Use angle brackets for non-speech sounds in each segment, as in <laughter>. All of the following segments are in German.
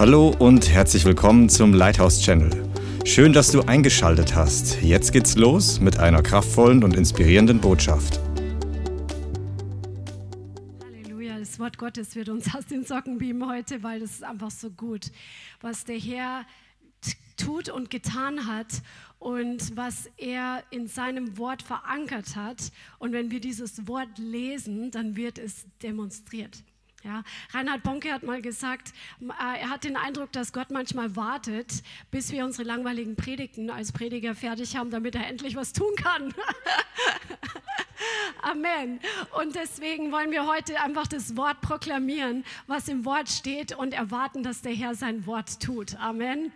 Hallo und herzlich willkommen zum Lighthouse Channel. Schön, dass du eingeschaltet hast. Jetzt geht's los mit einer kraftvollen und inspirierenden Botschaft. Halleluja, das Wort Gottes wird uns aus den Socken beamen heute, weil das ist einfach so gut, was der Herr tut und getan hat und was er in seinem Wort verankert hat. Und wenn wir dieses Wort lesen, dann wird es demonstriert. Ja, Reinhard Bonke hat mal gesagt, äh, er hat den Eindruck, dass Gott manchmal wartet, bis wir unsere langweiligen Predigten als Prediger fertig haben, damit er endlich was tun kann. <laughs> Amen. Und deswegen wollen wir heute einfach das Wort proklamieren, was im Wort steht und erwarten, dass der Herr sein Wort tut. Amen.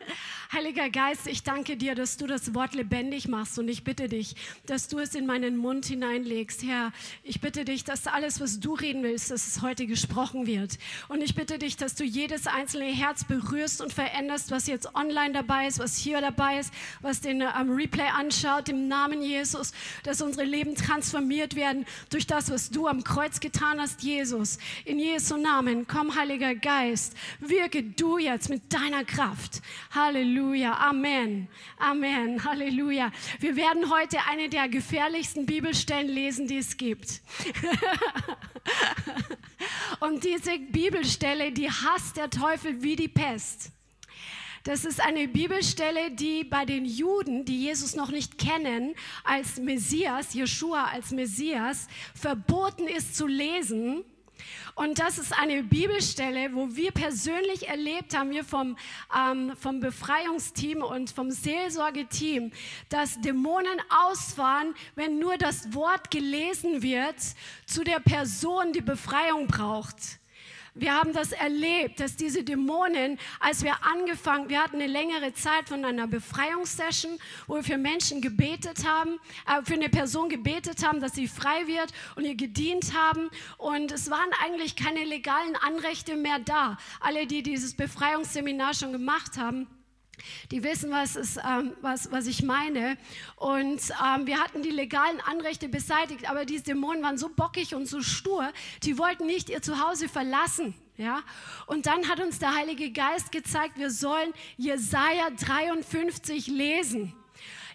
Heiliger Geist, ich danke dir, dass du das Wort lebendig machst und ich bitte dich, dass du es in meinen Mund hineinlegst. Herr, ich bitte dich, dass alles, was du reden willst, dass es heute gesprochen wird. Und ich bitte dich, dass du jedes einzelne Herz berührst und veränderst, was jetzt online dabei ist, was hier dabei ist, was den um, Replay anschaut, im Namen Jesus, dass unsere Leben transformiert werden durch das, was du am Kreuz getan hast, Jesus. In Jesu Namen, komm, Heiliger Geist, wirke du jetzt mit deiner Kraft. Halleluja, Amen, Amen, Halleluja. Wir werden heute eine der gefährlichsten Bibelstellen lesen, die es gibt. <laughs> Und diese Bibelstelle, die hasst der Teufel wie die Pest. Das ist eine Bibelstelle, die bei den Juden, die Jesus noch nicht kennen, als Messias, Jeshua als Messias, verboten ist zu lesen. Und das ist eine Bibelstelle, wo wir persönlich erlebt haben, wir vom, ähm, vom Befreiungsteam und vom Seelsorgeteam, dass Dämonen ausfahren, wenn nur das Wort gelesen wird zu der Person, die Befreiung braucht. Wir haben das erlebt, dass diese Dämonen, als wir angefangen, wir hatten eine längere Zeit von einer Befreiungssession, wo wir für Menschen gebetet haben, äh, für eine Person gebetet haben, dass sie frei wird und ihr gedient haben. Und es waren eigentlich keine legalen Anrechte mehr da. Alle, die dieses Befreiungsseminar schon gemacht haben, die wissen, was, ist, ähm, was, was ich meine. Und ähm, wir hatten die legalen Anrechte beseitigt, aber diese Dämonen waren so bockig und so stur, die wollten nicht ihr Zuhause verlassen. Ja? Und dann hat uns der Heilige Geist gezeigt, wir sollen Jesaja 53 lesen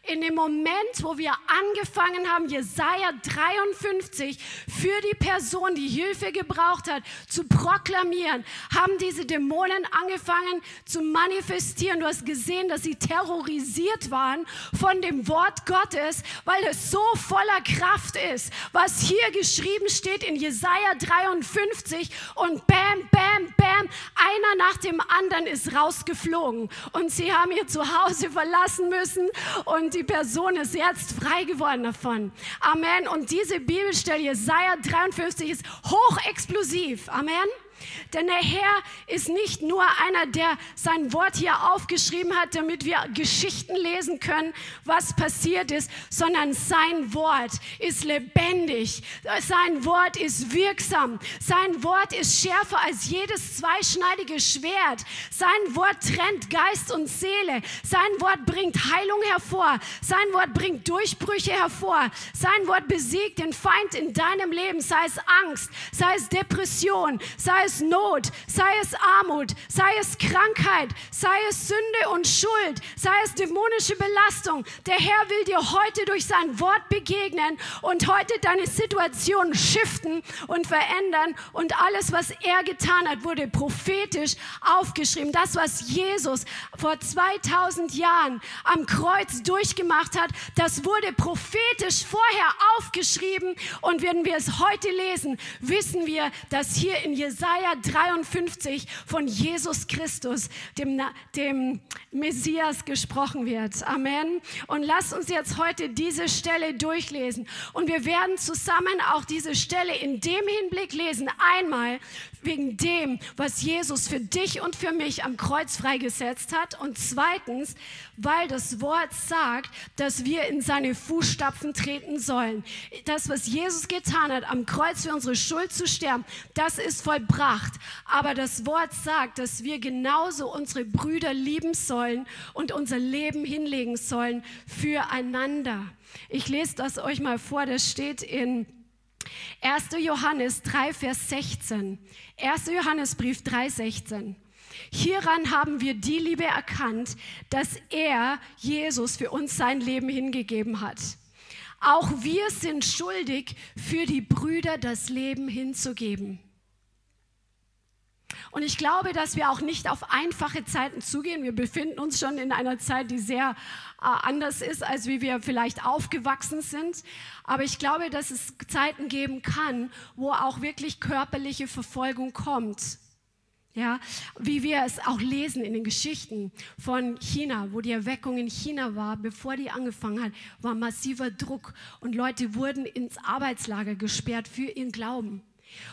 in dem Moment, wo wir angefangen haben, Jesaja 53 für die Person, die Hilfe gebraucht hat, zu proklamieren, haben diese Dämonen angefangen zu manifestieren. Du hast gesehen, dass sie terrorisiert waren von dem Wort Gottes, weil es so voller Kraft ist, was hier geschrieben steht in Jesaja 53 und bam, bam, bam, einer nach dem anderen ist rausgeflogen. Und sie haben ihr Zuhause verlassen müssen. Und die Person ist jetzt frei geworden davon. Amen. Und diese Bibelstelle, Jesaja 53, ist hochexplosiv. Amen. Denn der Herr ist nicht nur einer, der sein Wort hier aufgeschrieben hat, damit wir Geschichten lesen können, was passiert ist, sondern sein Wort ist lebendig. Sein Wort ist wirksam. Sein Wort ist schärfer als jedes zweischneidige Schwert. Sein Wort trennt Geist und Seele. Sein Wort bringt Heilung hervor. Sein Wort bringt Durchbrüche hervor. Sein Wort besiegt den Feind in deinem Leben, sei es Angst, sei es Depression, sei es Not, sei es Armut, sei es Krankheit, sei es Sünde und Schuld, sei es dämonische Belastung. Der Herr will dir heute durch sein Wort begegnen und heute deine Situation shiften und verändern. Und alles, was er getan hat, wurde prophetisch aufgeschrieben. Das, was Jesus vor 2000 Jahren am Kreuz durchgemacht hat, das wurde prophetisch vorher aufgeschrieben. Und wenn wir es heute lesen, wissen wir, dass hier in Jesaja Jesaja 53 von Jesus Christus, dem, dem Messias, gesprochen wird. Amen. Und lasst uns jetzt heute diese Stelle durchlesen. Und wir werden zusammen auch diese Stelle in dem Hinblick lesen. Einmal wegen dem, was Jesus für dich und für mich am Kreuz freigesetzt hat. Und zweitens, weil das Wort sagt, dass wir in seine Fußstapfen treten sollen. Das, was Jesus getan hat, am Kreuz für unsere Schuld zu sterben, das ist vollbracht. Aber das Wort sagt, dass wir genauso unsere Brüder lieben sollen und unser Leben hinlegen sollen füreinander. Ich lese das euch mal vor, das steht in 1. Johannes 3, Vers 16. 1. Johannesbrief 3, 16. Hieran haben wir die Liebe erkannt, dass er, Jesus, für uns sein Leben hingegeben hat. Auch wir sind schuldig, für die Brüder das Leben hinzugeben. Und ich glaube, dass wir auch nicht auf einfache Zeiten zugehen. Wir befinden uns schon in einer Zeit, die sehr äh, anders ist, als wie wir vielleicht aufgewachsen sind. Aber ich glaube, dass es Zeiten geben kann, wo auch wirklich körperliche Verfolgung kommt. Ja, wie wir es auch lesen in den Geschichten von China, wo die Erweckung in China war, bevor die angefangen hat, war massiver Druck und Leute wurden ins Arbeitslager gesperrt für ihren Glauben.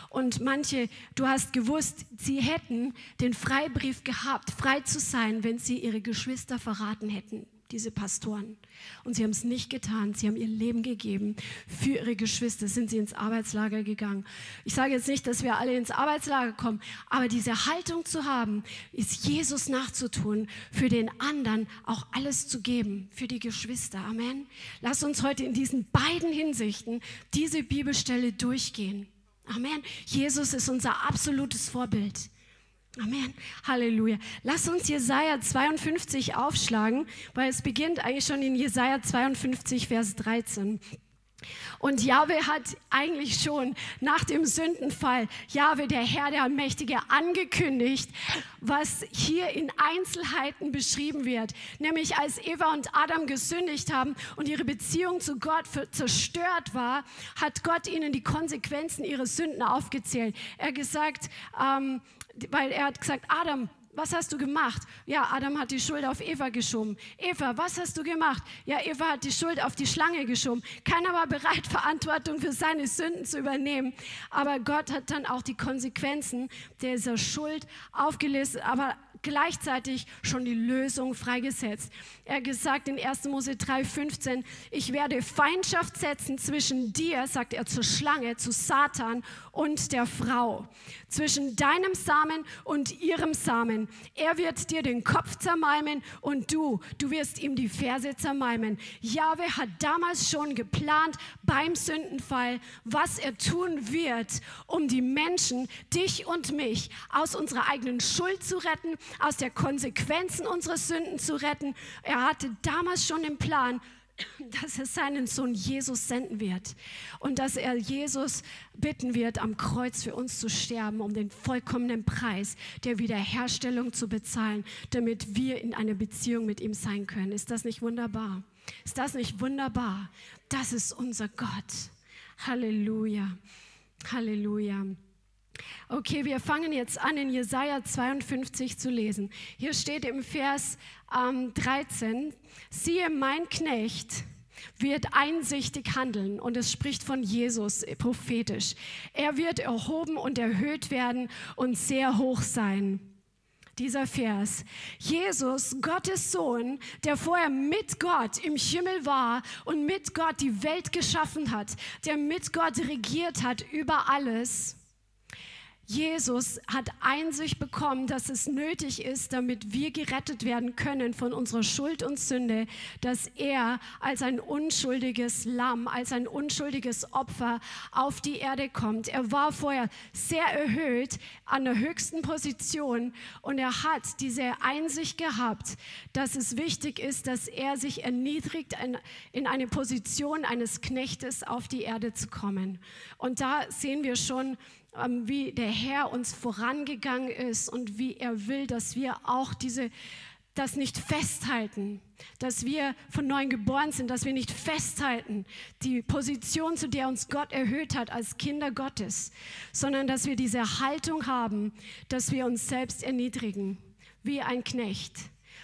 Und manche, du hast gewusst, sie hätten den Freibrief gehabt, frei zu sein, wenn sie ihre Geschwister verraten hätten, diese Pastoren. Und sie haben es nicht getan. Sie haben ihr Leben gegeben. Für ihre Geschwister sind sie ins Arbeitslager gegangen. Ich sage jetzt nicht, dass wir alle ins Arbeitslager kommen, aber diese Haltung zu haben, ist Jesus nachzutun, für den anderen auch alles zu geben, für die Geschwister. Amen. Lass uns heute in diesen beiden Hinsichten diese Bibelstelle durchgehen. Amen. Jesus ist unser absolutes Vorbild. Amen. Halleluja. Lass uns Jesaja 52 aufschlagen, weil es beginnt eigentlich schon in Jesaja 52, Vers 13. Und Jahwe hat eigentlich schon nach dem Sündenfall, Jahwe, der Herr, der Mächtige, angekündigt, was hier in Einzelheiten beschrieben wird. Nämlich als Eva und Adam gesündigt haben und ihre Beziehung zu Gott zerstört war, hat Gott ihnen die Konsequenzen ihrer Sünden aufgezählt. Er gesagt, ähm, weil er hat gesagt, Adam, was hast du gemacht? Ja, Adam hat die Schuld auf Eva geschoben. Eva, was hast du gemacht? Ja, Eva hat die Schuld auf die Schlange geschoben. Keiner war bereit, <laughs> Verantwortung für seine Sünden zu übernehmen. Aber Gott hat dann auch die Konsequenzen dieser Schuld aufgelistet. Aber gleichzeitig schon die Lösung freigesetzt. Er gesagt in 1. Mose 3,15, ich werde Feindschaft setzen zwischen dir, sagt er zur Schlange, zu Satan und der Frau, zwischen deinem Samen und ihrem Samen. Er wird dir den Kopf zermalmen und du, du wirst ihm die Ferse zermalmen. Jahwe hat damals schon geplant beim Sündenfall, was er tun wird, um die Menschen, dich und mich, aus unserer eigenen Schuld zu retten, aus der Konsequenzen unserer Sünden zu retten. Er hatte damals schon den Plan, dass er seinen Sohn Jesus senden wird und dass er Jesus bitten wird, am Kreuz für uns zu sterben, um den vollkommenen Preis der Wiederherstellung zu bezahlen, damit wir in einer Beziehung mit ihm sein können. Ist das nicht wunderbar? Ist das nicht wunderbar? Das ist unser Gott. Halleluja. Halleluja. Okay, wir fangen jetzt an, in Jesaja 52 zu lesen. Hier steht im Vers ähm, 13: Siehe, mein Knecht wird einsichtig handeln und es spricht von Jesus prophetisch. Er wird erhoben und erhöht werden und sehr hoch sein. Dieser Vers. Jesus, Gottes Sohn, der vorher mit Gott im Himmel war und mit Gott die Welt geschaffen hat, der mit Gott regiert hat über alles Jesus hat Einsicht bekommen, dass es nötig ist, damit wir gerettet werden können von unserer Schuld und Sünde, dass er als ein unschuldiges Lamm, als ein unschuldiges Opfer auf die Erde kommt. Er war vorher sehr erhöht an der höchsten Position und er hat diese Einsicht gehabt, dass es wichtig ist, dass er sich erniedrigt, in eine Position eines Knechtes auf die Erde zu kommen. Und da sehen wir schon, wie der Herr uns vorangegangen ist und wie er will, dass wir auch diese, das nicht festhalten, dass wir von neuem geboren sind, dass wir nicht festhalten, die Position, zu der uns Gott erhöht hat als Kinder Gottes, sondern dass wir diese Haltung haben, dass wir uns selbst erniedrigen, wie ein Knecht,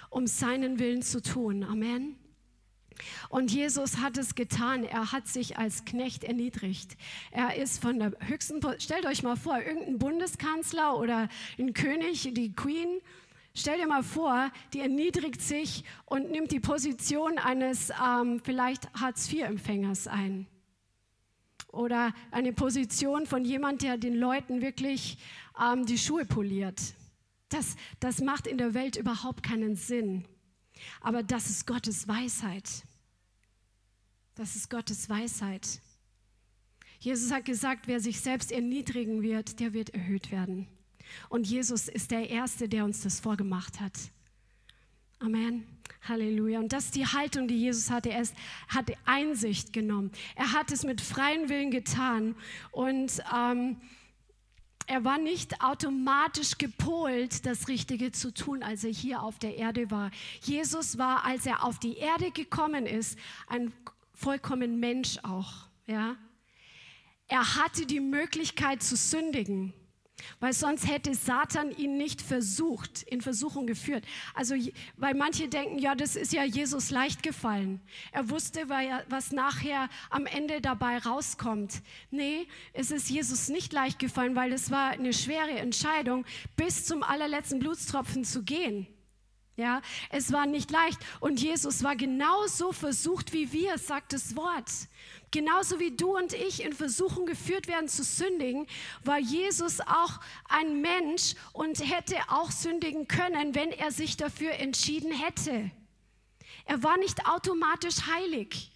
um seinen Willen zu tun. Amen. Und Jesus hat es getan. Er hat sich als Knecht erniedrigt. Er ist von der höchsten, stellt euch mal vor, irgendein Bundeskanzler oder ein König, die Queen, Stell dir mal vor, die erniedrigt sich und nimmt die Position eines ähm, vielleicht Hartz-IV-Empfängers ein. Oder eine Position von jemand, der den Leuten wirklich ähm, die Schuhe poliert. Das, das macht in der Welt überhaupt keinen Sinn. Aber das ist Gottes Weisheit. Das ist Gottes Weisheit. Jesus hat gesagt, wer sich selbst erniedrigen wird, der wird erhöht werden. Und Jesus ist der Erste, der uns das vorgemacht hat. Amen. Halleluja. Und das ist die Haltung, die Jesus hatte. Er ist, hat Einsicht genommen. Er hat es mit freiem Willen getan. Und ähm, er war nicht automatisch gepolt, das Richtige zu tun, als er hier auf der Erde war. Jesus war, als er auf die Erde gekommen ist, ein vollkommen Mensch auch. Ja? Er hatte die Möglichkeit zu sündigen. Weil sonst hätte Satan ihn nicht versucht, in Versuchung geführt. Also, weil manche denken, ja, das ist ja Jesus leicht gefallen. Er wusste, was nachher am Ende dabei rauskommt. Nee, es ist Jesus nicht leicht gefallen, weil es war eine schwere Entscheidung, bis zum allerletzten Blutstropfen zu gehen. Ja, es war nicht leicht. Und Jesus war genauso versucht wie wir, sagt das Wort. Genauso wie du und ich in Versuchung geführt werden zu sündigen, war Jesus auch ein Mensch und hätte auch sündigen können, wenn er sich dafür entschieden hätte. Er war nicht automatisch heilig.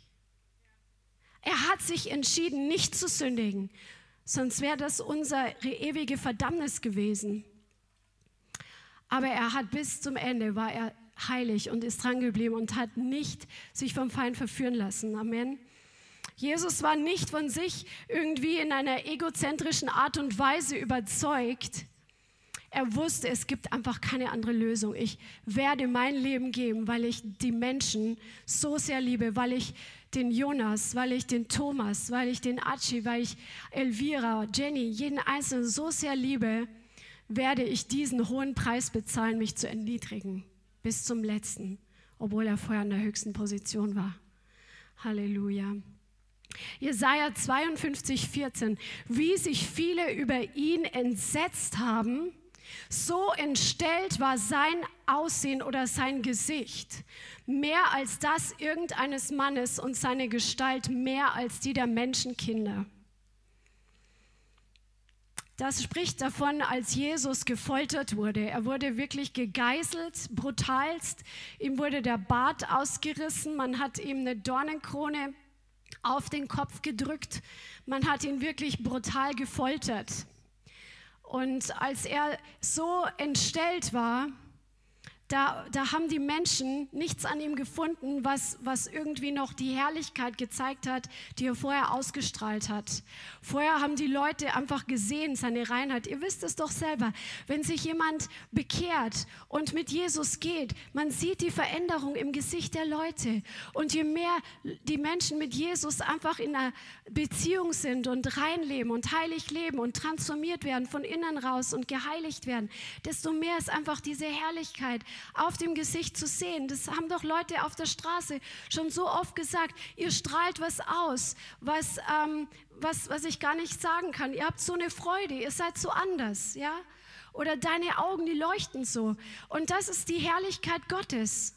Er hat sich entschieden, nicht zu sündigen, sonst wäre das unsere ewige Verdammnis gewesen. Aber er hat bis zum Ende war er heilig und ist dran geblieben und hat nicht sich vom Feind verführen lassen. Amen. Jesus war nicht von sich irgendwie in einer egozentrischen Art und Weise überzeugt. Er wusste, es gibt einfach keine andere Lösung. Ich werde mein Leben geben, weil ich die Menschen so sehr liebe, weil ich den Jonas, weil ich den Thomas, weil ich den Achi, weil ich Elvira, Jenny, jeden Einzelnen so sehr liebe, werde ich diesen hohen Preis bezahlen, mich zu erniedrigen bis zum letzten, obwohl er vorher in der höchsten Position war. Halleluja. Jesaja 52, 14. Wie sich viele über ihn entsetzt haben, so entstellt war sein Aussehen oder sein Gesicht, mehr als das irgendeines Mannes und seine Gestalt mehr als die der Menschenkinder. Das spricht davon, als Jesus gefoltert wurde. Er wurde wirklich gegeißelt, brutalst. Ihm wurde der Bart ausgerissen. Man hat ihm eine Dornenkrone auf den Kopf gedrückt. Man hat ihn wirklich brutal gefoltert. Und als er so entstellt war, da, da haben die Menschen nichts an ihm gefunden, was, was irgendwie noch die Herrlichkeit gezeigt hat, die er vorher ausgestrahlt hat. Vorher haben die Leute einfach gesehen, seine Reinheit. Ihr wisst es doch selber, wenn sich jemand bekehrt und mit Jesus geht, man sieht die Veränderung im Gesicht der Leute. Und je mehr die Menschen mit Jesus einfach in einer Beziehung sind und reinleben und heilig leben und transformiert werden, von innen raus und geheiligt werden, desto mehr ist einfach diese Herrlichkeit auf dem Gesicht zu sehen. Das haben doch Leute auf der Straße schon so oft gesagt. Ihr strahlt was aus, was, ähm, was, was ich gar nicht sagen kann. Ihr habt so eine Freude, ihr seid so anders, ja? Oder deine Augen, die leuchten so. Und das ist die Herrlichkeit Gottes.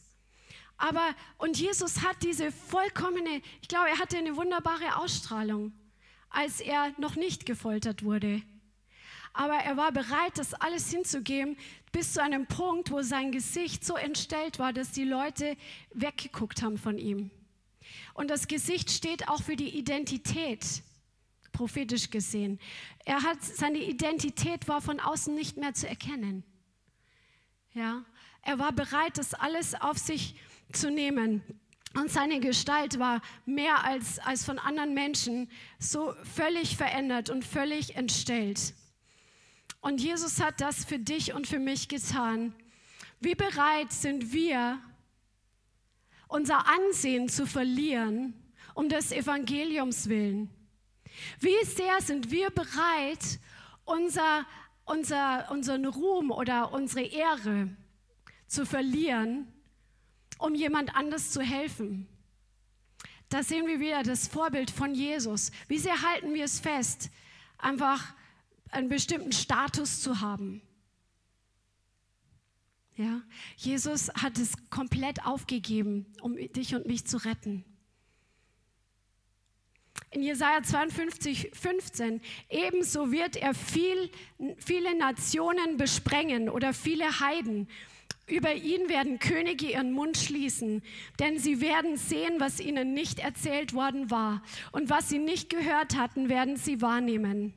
Aber, und Jesus hat diese vollkommene, ich glaube, er hatte eine wunderbare Ausstrahlung, als er noch nicht gefoltert wurde. Aber er war bereit, das alles hinzugeben, bis zu einem Punkt, wo sein Gesicht so entstellt war, dass die Leute weggeguckt haben von ihm. Und das Gesicht steht auch für die Identität, prophetisch gesehen. Er hat, seine Identität war von außen nicht mehr zu erkennen. Ja, er war bereit, das alles auf sich zu nehmen. Und seine Gestalt war mehr als, als von anderen Menschen so völlig verändert und völlig entstellt. Und Jesus hat das für dich und für mich getan. Wie bereit sind wir, unser Ansehen zu verlieren, um des Evangeliums willen? Wie sehr sind wir bereit, unser, unser, unseren Ruhm oder unsere Ehre zu verlieren, um jemand anders zu helfen? Da sehen wir wieder das Vorbild von Jesus. Wie sehr halten wir es fest, einfach einen bestimmten Status zu haben. Ja, Jesus hat es komplett aufgegeben, um dich und mich zu retten. In Jesaja 52, 15, ebenso wird er viel, viele Nationen besprengen oder viele Heiden. Über ihn werden Könige ihren Mund schließen, denn sie werden sehen, was ihnen nicht erzählt worden war. Und was sie nicht gehört hatten, werden sie wahrnehmen.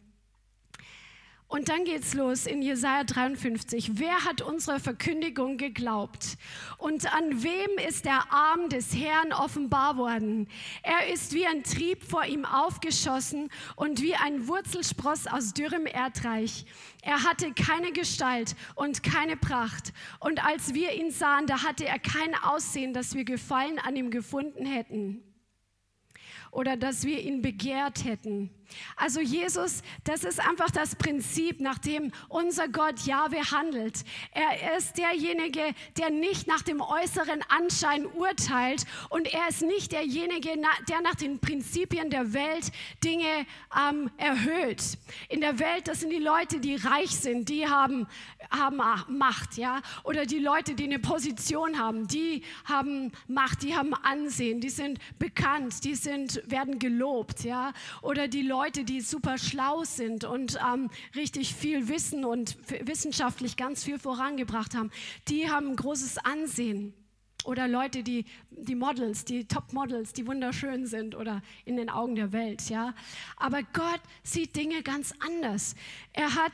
Und dann geht's los in Jesaja 53. Wer hat unserer Verkündigung geglaubt? Und an wem ist der Arm des Herrn offenbar worden? Er ist wie ein Trieb vor ihm aufgeschossen und wie ein Wurzelspross aus dürrem Erdreich. Er hatte keine Gestalt und keine Pracht. Und als wir ihn sahen, da hatte er kein Aussehen, dass wir Gefallen an ihm gefunden hätten oder dass wir ihn begehrt hätten. Also Jesus, das ist einfach das Prinzip, nach dem unser Gott Jahwe handelt. Er ist derjenige, der nicht nach dem äußeren Anschein urteilt und er ist nicht derjenige, der nach den Prinzipien der Welt Dinge ähm, erhöht. In der Welt, das sind die Leute, die reich sind, die haben, haben Macht, ja, oder die Leute, die eine Position haben, die haben Macht, die haben Ansehen, die sind bekannt, die sind, werden gelobt, ja, oder die Leute, Leute, die super schlau sind und ähm, richtig viel wissen und wissenschaftlich ganz viel vorangebracht haben, die haben ein großes Ansehen. Oder Leute, die, die Models, die Top-Models, die wunderschön sind oder in den Augen der Welt, ja. Aber Gott sieht Dinge ganz anders. Er hat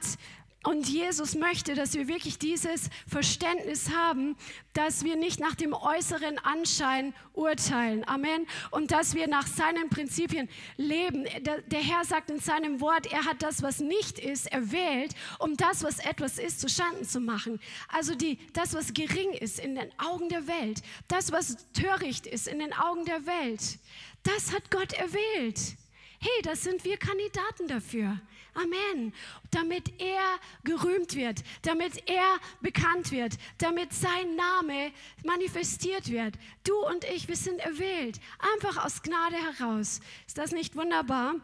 und Jesus möchte, dass wir wirklich dieses Verständnis haben, dass wir nicht nach dem äußeren Anschein urteilen. Amen. Und dass wir nach seinen Prinzipien leben. Der, Herr sagt in seinem Wort, er hat das, was nicht ist, erwählt, um das, was etwas ist, zu Schanden zu machen. Also die, das, was gering ist in den Augen der Welt, das, was töricht ist in den Augen der Welt, das hat Gott erwählt. Hey, das sind wir Kandidaten dafür. Amen. Damit er gerühmt wird, damit er bekannt wird, damit sein Name manifestiert wird. Du und ich, wir sind erwählt. Einfach aus Gnade heraus. Ist das nicht wunderbar?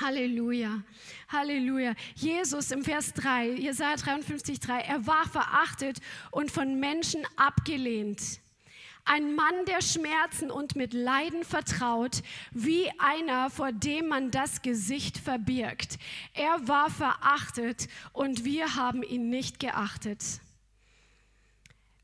Halleluja, Halleluja. Jesus im Vers 3, Jesaja 53, 3, er war verachtet und von Menschen abgelehnt ein Mann der Schmerzen und mit Leiden vertraut, wie einer, vor dem man das Gesicht verbirgt. Er war verachtet und wir haben ihn nicht geachtet.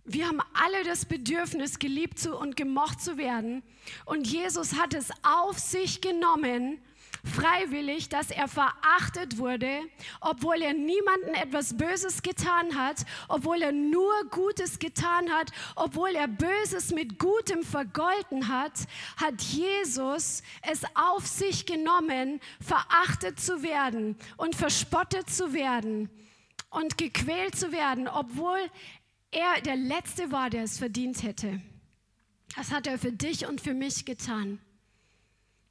Wir haben alle das Bedürfnis, geliebt und gemocht zu werden. Und Jesus hat es auf sich genommen, freiwillig, dass er verachtet wurde, obwohl er niemandem etwas Böses getan hat, obwohl er nur Gutes getan hat, obwohl er Böses mit Gutem vergolten hat, hat Jesus es auf sich genommen, verachtet zu werden und verspottet zu werden und gequält zu werden, obwohl er der Letzte war, der es verdient hätte. Das hat er für dich und für mich getan.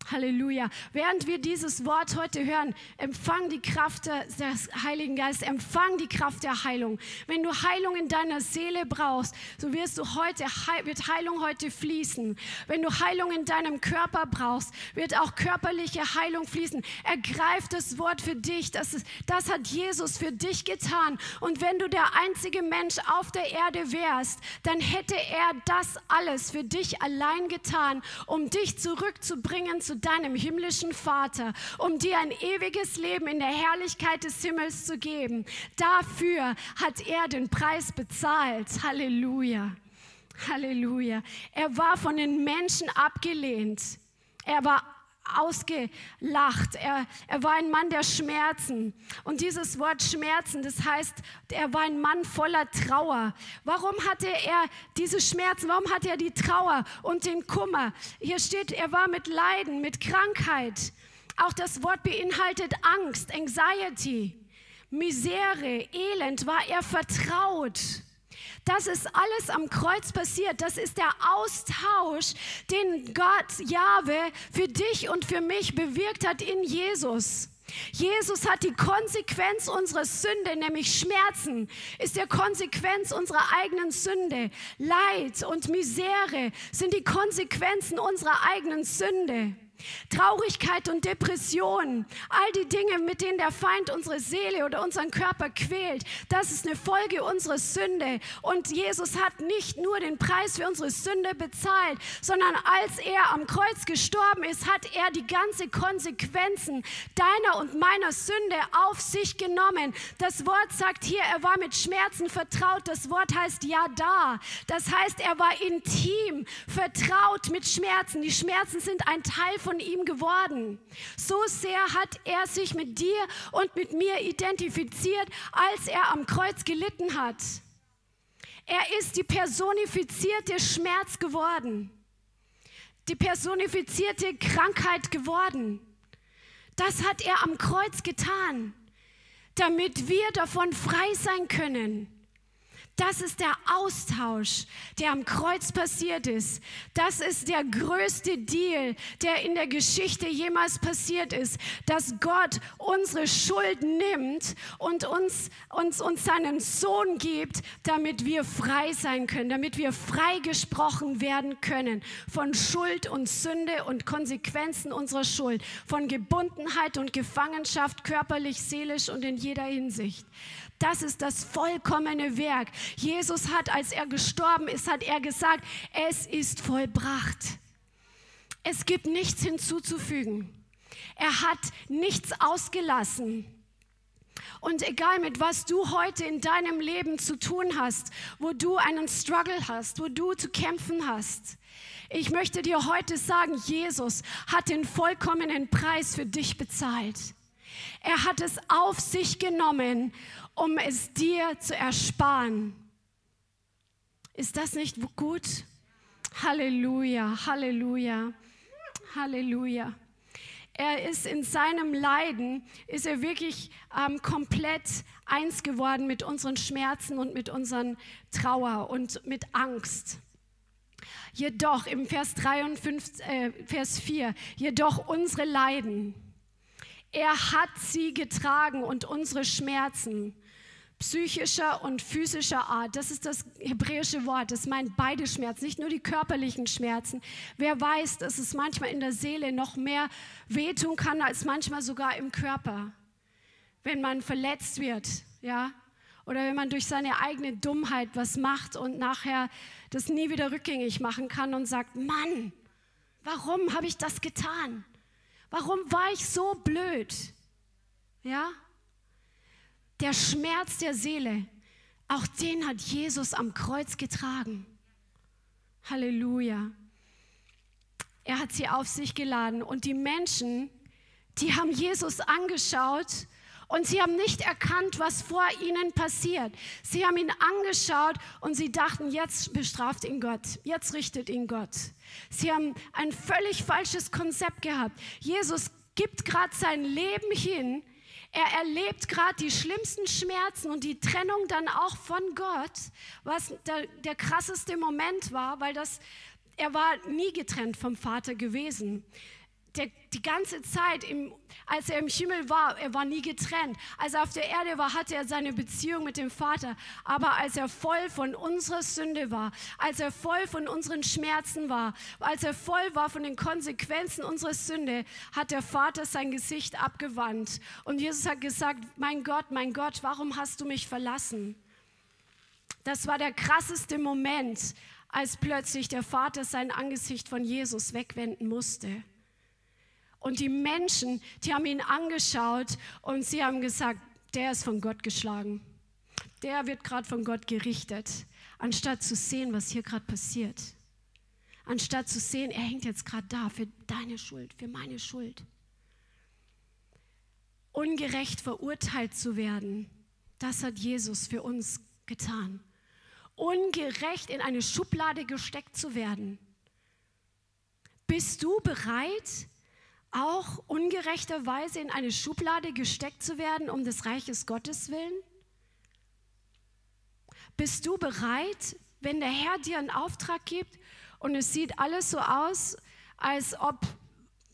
Halleluja. Während wir dieses Wort heute hören, empfang die Kraft des Heiligen Geistes, empfang die Kraft der Heilung. Wenn du Heilung in deiner Seele brauchst, so wirst du heute, wird Heilung heute fließen. Wenn du Heilung in deinem Körper brauchst, wird auch körperliche Heilung fließen. Ergreif das Wort für dich. Das, ist, das hat Jesus für dich getan. Und wenn du der einzige Mensch auf der Erde wärst, dann hätte er das alles für dich allein getan, um dich zurückzubringen zu zu deinem himmlischen Vater, um dir ein ewiges Leben in der Herrlichkeit des Himmels zu geben. Dafür hat er den Preis bezahlt. Halleluja. Halleluja. Er war von den Menschen abgelehnt. Er war ausgelacht. Er, er war ein Mann der Schmerzen. Und dieses Wort Schmerzen, das heißt, er war ein Mann voller Trauer. Warum hatte er diese Schmerzen? Warum hatte er die Trauer und den Kummer? Hier steht, er war mit Leiden, mit Krankheit. Auch das Wort beinhaltet Angst, Anxiety, Misere, Elend. War er vertraut? Das ist alles am Kreuz passiert. Das ist der Austausch, den Gott, Jahwe, für dich und für mich bewirkt hat in Jesus. Jesus hat die Konsequenz unserer Sünde, nämlich Schmerzen, ist der Konsequenz unserer eigenen Sünde. Leid und Misere sind die Konsequenzen unserer eigenen Sünde. Traurigkeit und Depression, all die Dinge, mit denen der Feind unsere Seele oder unseren Körper quält, das ist eine Folge unserer Sünde. Und Jesus hat nicht nur den Preis für unsere Sünde bezahlt, sondern als er am Kreuz gestorben ist, hat er die ganze Konsequenzen deiner und meiner Sünde auf sich genommen. Das Wort sagt hier, er war mit Schmerzen vertraut. Das Wort heißt ja da. Das heißt, er war intim vertraut mit Schmerzen. Die Schmerzen sind ein Teil von von ihm geworden. So sehr hat er sich mit dir und mit mir identifiziert, als er am Kreuz gelitten hat. Er ist die personifizierte Schmerz geworden, die personifizierte Krankheit geworden. Das hat er am Kreuz getan, damit wir davon frei sein können. Das ist der Austausch, der am Kreuz passiert ist. Das ist der größte Deal, der in der Geschichte jemals passiert ist, dass Gott unsere Schuld nimmt und uns, uns, uns seinen Sohn gibt, damit wir frei sein können, damit wir frei gesprochen werden können von Schuld und Sünde und Konsequenzen unserer Schuld, von Gebundenheit und Gefangenschaft, körperlich, seelisch und in jeder Hinsicht. Das ist das vollkommene Werk. Jesus hat, als er gestorben ist, hat er gesagt, es ist vollbracht. Es gibt nichts hinzuzufügen. Er hat nichts ausgelassen. Und egal mit was du heute in deinem Leben zu tun hast, wo du einen Struggle hast, wo du zu kämpfen hast, ich möchte dir heute sagen, Jesus hat den vollkommenen Preis für dich bezahlt. Er hat es auf sich genommen um es dir zu ersparen. Ist das nicht gut? Halleluja, Halleluja, Halleluja. Er ist in seinem Leiden, ist er wirklich ähm, komplett eins geworden mit unseren Schmerzen und mit unseren Trauer und mit Angst. Jedoch im Vers 3 und 5, äh, Vers 4, jedoch unsere Leiden, er hat sie getragen und unsere Schmerzen psychischer und physischer Art. Das ist das hebräische Wort. Das meint beide Schmerzen, nicht nur die körperlichen Schmerzen. Wer weiß, dass es manchmal in der Seele noch mehr wehtun kann als manchmal sogar im Körper, wenn man verletzt wird, ja? Oder wenn man durch seine eigene Dummheit was macht und nachher das nie wieder rückgängig machen kann und sagt, Mann, warum habe ich das getan? Warum war ich so blöd? Ja? Der Schmerz der Seele, auch den hat Jesus am Kreuz getragen. Halleluja. Er hat sie auf sich geladen und die Menschen, die haben Jesus angeschaut und sie haben nicht erkannt, was vor ihnen passiert. Sie haben ihn angeschaut und sie dachten, jetzt bestraft ihn Gott, jetzt richtet ihn Gott. Sie haben ein völlig falsches Konzept gehabt. Jesus gibt gerade sein Leben hin er erlebt gerade die schlimmsten Schmerzen und die Trennung dann auch von Gott, was der, der krasseste Moment war, weil das, er war nie getrennt vom Vater gewesen der, die ganze Zeit, im, als er im Himmel war, er war nie getrennt. Als er auf der Erde war, hatte er seine Beziehung mit dem Vater. Aber als er voll von unserer Sünde war, als er voll von unseren Schmerzen war, als er voll war von den Konsequenzen unserer Sünde, hat der Vater sein Gesicht abgewandt. Und Jesus hat gesagt, mein Gott, mein Gott, warum hast du mich verlassen? Das war der krasseste Moment, als plötzlich der Vater sein Angesicht von Jesus wegwenden musste. Und die Menschen, die haben ihn angeschaut und sie haben gesagt, der ist von Gott geschlagen. Der wird gerade von Gott gerichtet, anstatt zu sehen, was hier gerade passiert. Anstatt zu sehen, er hängt jetzt gerade da für deine Schuld, für meine Schuld. Ungerecht verurteilt zu werden, das hat Jesus für uns getan. Ungerecht in eine Schublade gesteckt zu werden. Bist du bereit, auch ungerechterweise in eine Schublade gesteckt zu werden, um des Reiches Gottes willen? Bist du bereit, wenn der Herr dir einen Auftrag gibt und es sieht alles so aus, als ob,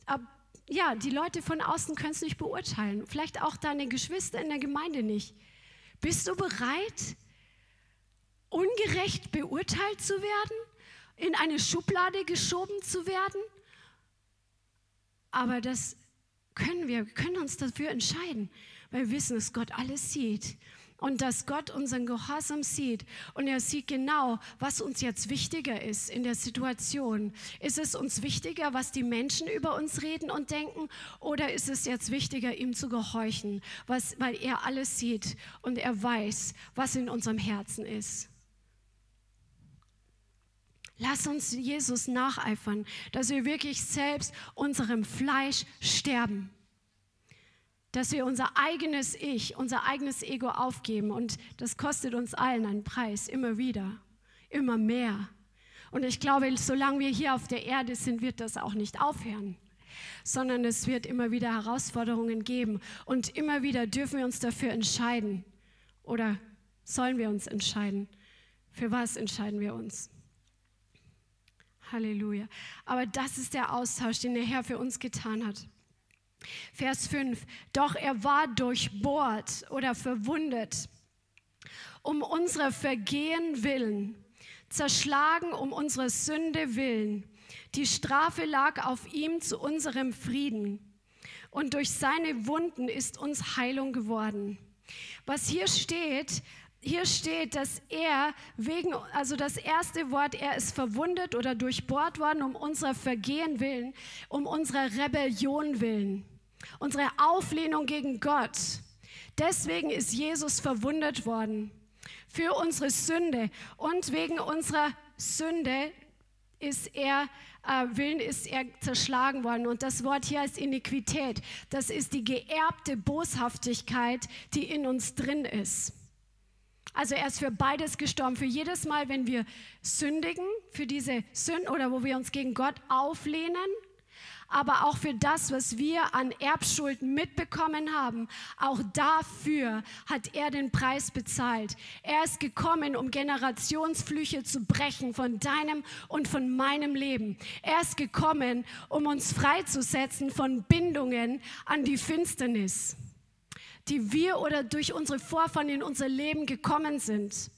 ob ja, die Leute von außen können es nicht beurteilen, vielleicht auch deine Geschwister in der Gemeinde nicht. Bist du bereit, ungerecht beurteilt zu werden, in eine Schublade geschoben zu werden? Aber das können wir, wir können uns dafür entscheiden, weil wir wissen, dass Gott alles sieht und dass Gott unseren Gehorsam sieht und er sieht genau, was uns jetzt wichtiger ist in der Situation. Ist es uns wichtiger, was die Menschen über uns reden und denken oder ist es jetzt wichtiger, ihm zu gehorchen, was, weil er alles sieht und er weiß, was in unserem Herzen ist? Lass uns Jesus nacheifern, dass wir wirklich selbst unserem Fleisch sterben. Dass wir unser eigenes Ich, unser eigenes Ego aufgeben. Und das kostet uns allen einen Preis, immer wieder, immer mehr. Und ich glaube, solange wir hier auf der Erde sind, wird das auch nicht aufhören, sondern es wird immer wieder Herausforderungen geben. Und immer wieder dürfen wir uns dafür entscheiden. Oder sollen wir uns entscheiden? Für was entscheiden wir uns? Halleluja. Aber das ist der Austausch, den der Herr für uns getan hat. Vers 5. Doch er war durchbohrt oder verwundet um unserer Vergehen willen, zerschlagen um unsere Sünde willen. Die Strafe lag auf ihm zu unserem Frieden. Und durch seine Wunden ist uns Heilung geworden. Was hier steht, hier steht, dass er wegen, also das erste Wort, er ist verwundet oder durchbohrt worden um unser Vergehen willen, um unsere Rebellion willen, unsere Auflehnung gegen Gott. Deswegen ist Jesus verwundet worden für unsere Sünde und wegen unserer Sünde ist er, äh, Willen ist er zerschlagen worden. Und das Wort hier heißt Iniquität. Das ist die geerbte Boshaftigkeit, die in uns drin ist. Also er ist für beides gestorben. Für jedes Mal, wenn wir sündigen, für diese Sünden oder wo wir uns gegen Gott auflehnen, aber auch für das, was wir an Erbschuld mitbekommen haben. Auch dafür hat er den Preis bezahlt. Er ist gekommen, um Generationsflüche zu brechen von deinem und von meinem Leben. Er ist gekommen, um uns freizusetzen von Bindungen an die Finsternis die wir oder durch unsere Vorfahren in unser Leben gekommen sind.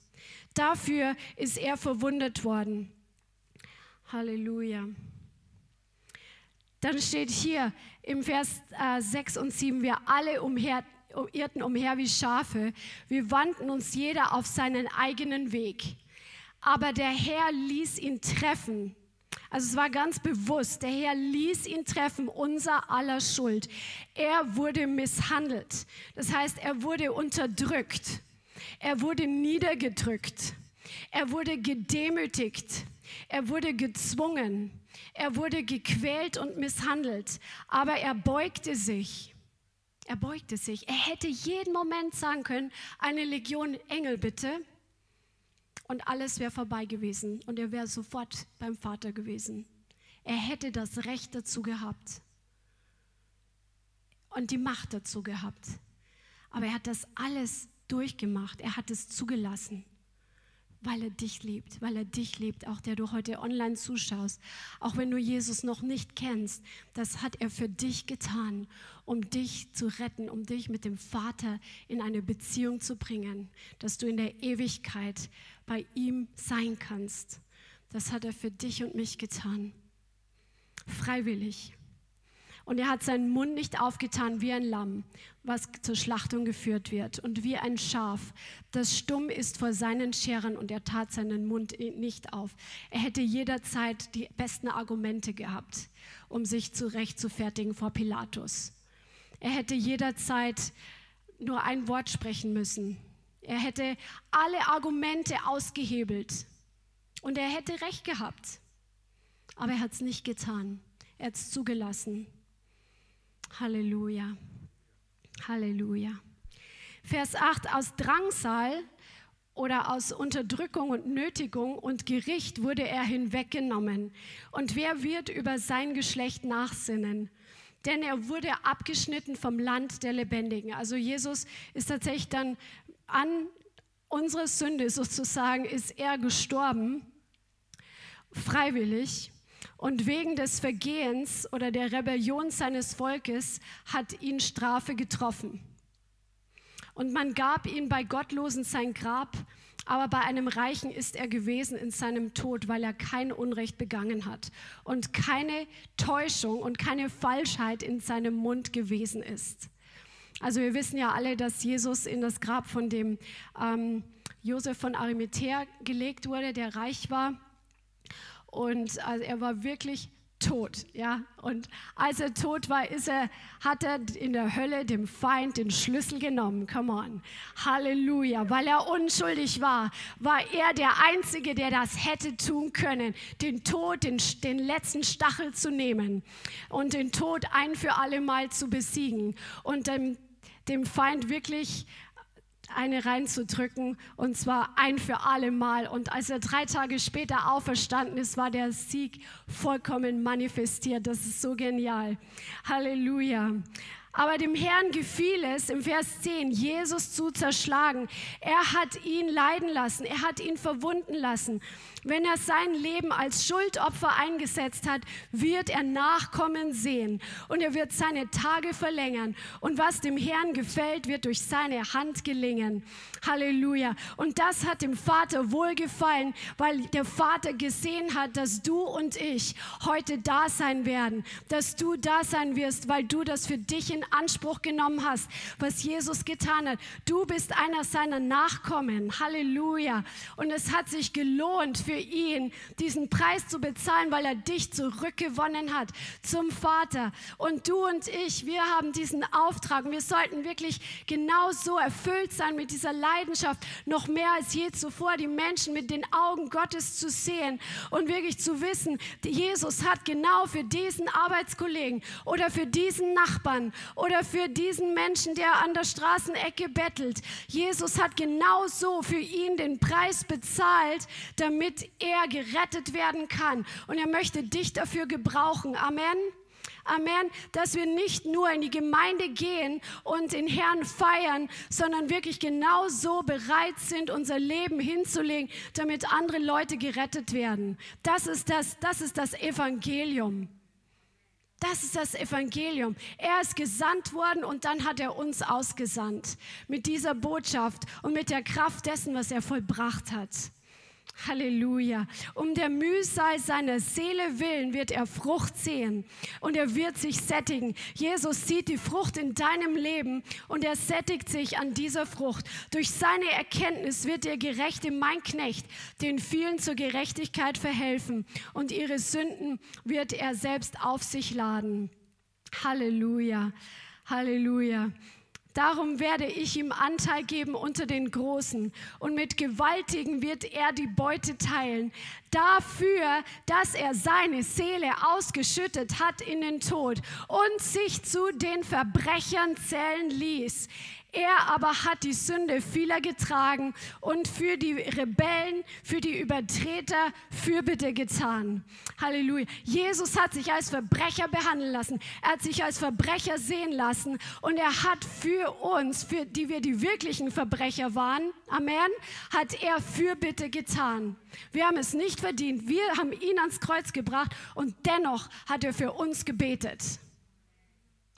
Dafür ist er verwundet worden. Halleluja. Dann steht hier im Vers äh, 6 und 7, wir alle umher, irrten umher wie Schafe, wir wandten uns jeder auf seinen eigenen Weg. Aber der Herr ließ ihn treffen also es war ganz bewusst, der Herr ließ ihn treffen, unser aller Schuld. Er wurde misshandelt. Das heißt, er wurde unterdrückt. Er wurde niedergedrückt. Er wurde gedemütigt. Er wurde gezwungen. Er wurde gequält und misshandelt. Aber er beugte sich. Er beugte sich. Er hätte jeden Moment sagen können, eine Legion Engel bitte und alles wäre vorbei gewesen und er wäre sofort beim Vater gewesen. Er hätte das Recht dazu gehabt und die Macht dazu gehabt. Aber er hat das alles durchgemacht. Er hat es zugelassen weil er dich liebt, weil er dich liebt, auch der du heute online zuschaust. Auch wenn du Jesus noch nicht kennst, das hat er für dich getan, um dich zu retten, um dich mit dem Vater in eine Beziehung zu bringen, dass du in der Ewigkeit bei ihm sein kannst. Das hat er für dich und mich getan. Freiwillig. Und er hat seinen Mund nicht aufgetan wie ein Lamm, was zur Schlachtung geführt wird, und wie ein Schaf, das stumm ist vor seinen Scheren, und er tat seinen Mund nicht auf. Er hätte jederzeit die besten Argumente gehabt, um sich zurechtzufertigen vor Pilatus. Er hätte jederzeit nur ein Wort sprechen müssen. Er hätte alle Argumente ausgehebelt und er hätte recht gehabt. Aber er hat es nicht getan. Er hat es zugelassen. Halleluja. Halleluja. Vers 8, aus Drangsal oder aus Unterdrückung und Nötigung und Gericht wurde er hinweggenommen. Und wer wird über sein Geschlecht nachsinnen? Denn er wurde abgeschnitten vom Land der Lebendigen. Also Jesus ist tatsächlich dann an unsere Sünde sozusagen, ist er gestorben, freiwillig. Und wegen des Vergehens oder der Rebellion seines Volkes hat ihn Strafe getroffen. Und man gab ihm bei Gottlosen sein Grab, aber bei einem Reichen ist er gewesen in seinem Tod, weil er kein Unrecht begangen hat und keine Täuschung und keine Falschheit in seinem Mund gewesen ist. Also wir wissen ja alle, dass Jesus in das Grab von dem ähm, Josef von Arimathea gelegt wurde, der reich war und also er war wirklich tot, ja. Und als er tot war, ist er, hat er in der Hölle dem Feind den Schlüssel genommen. Come on. Halleluja. Weil er unschuldig war, war er der Einzige, der das hätte tun können, den Tod, den, den letzten Stachel zu nehmen und den Tod ein für alle Mal zu besiegen und dem, dem Feind wirklich eine reinzudrücken und zwar ein für alle Mal. Und als er drei Tage später auferstanden ist, war der Sieg vollkommen manifestiert. Das ist so genial. Halleluja. Aber dem Herrn gefiel es, im Vers 10, Jesus zu zerschlagen. Er hat ihn leiden lassen, er hat ihn verwunden lassen. Wenn er sein Leben als Schuldopfer eingesetzt hat, wird er Nachkommen sehen und er wird seine Tage verlängern. Und was dem Herrn gefällt, wird durch seine Hand gelingen. Halleluja. Und das hat dem Vater wohlgefallen, weil der Vater gesehen hat, dass du und ich heute da sein werden, dass du da sein wirst, weil du das für dich in Anspruch genommen hast, was Jesus getan hat. Du bist einer seiner Nachkommen. Halleluja. Und es hat sich gelohnt für ihn, diesen Preis zu bezahlen, weil er dich zurückgewonnen hat zum Vater. Und du und ich, wir haben diesen Auftrag. Wir sollten wirklich genauso erfüllt sein mit dieser Leidenschaft, noch mehr als je zuvor, die Menschen mit den Augen Gottes zu sehen und wirklich zu wissen, Jesus hat genau für diesen Arbeitskollegen oder für diesen Nachbarn oder für diesen Menschen, der an der Straßenecke bettelt, Jesus hat genauso für ihn den Preis bezahlt, damit er gerettet werden kann. Und er möchte dich dafür gebrauchen. Amen. Amen, dass wir nicht nur in die Gemeinde gehen und den Herrn feiern, sondern wirklich genauso bereit sind, unser Leben hinzulegen, damit andere Leute gerettet werden. Das ist das, das ist das Evangelium. Das ist das Evangelium. Er ist gesandt worden und dann hat er uns ausgesandt mit dieser Botschaft und mit der Kraft dessen, was er vollbracht hat. Halleluja. Um der Mühsal seiner Seele willen wird er Frucht sehen und er wird sich sättigen. Jesus sieht die Frucht in deinem Leben und er sättigt sich an dieser Frucht. Durch seine Erkenntnis wird der gerechte mein Knecht den vielen zur Gerechtigkeit verhelfen und ihre Sünden wird er selbst auf sich laden. Halleluja. Halleluja. Darum werde ich ihm Anteil geben unter den Großen und mit Gewaltigen wird er die Beute teilen. Dafür, dass er seine Seele ausgeschüttet hat in den Tod und sich zu den Verbrechern zählen ließ. Er aber hat die Sünde vieler getragen und für die Rebellen, für die Übertreter Fürbitte getan. Halleluja. Jesus hat sich als Verbrecher behandeln lassen. Er hat sich als Verbrecher sehen lassen und er hat für uns, für die wir die wirklichen Verbrecher waren, Amen, hat er Fürbitte getan. Wir haben es nicht verdient. Wir haben ihn ans Kreuz gebracht und dennoch hat er für uns gebetet.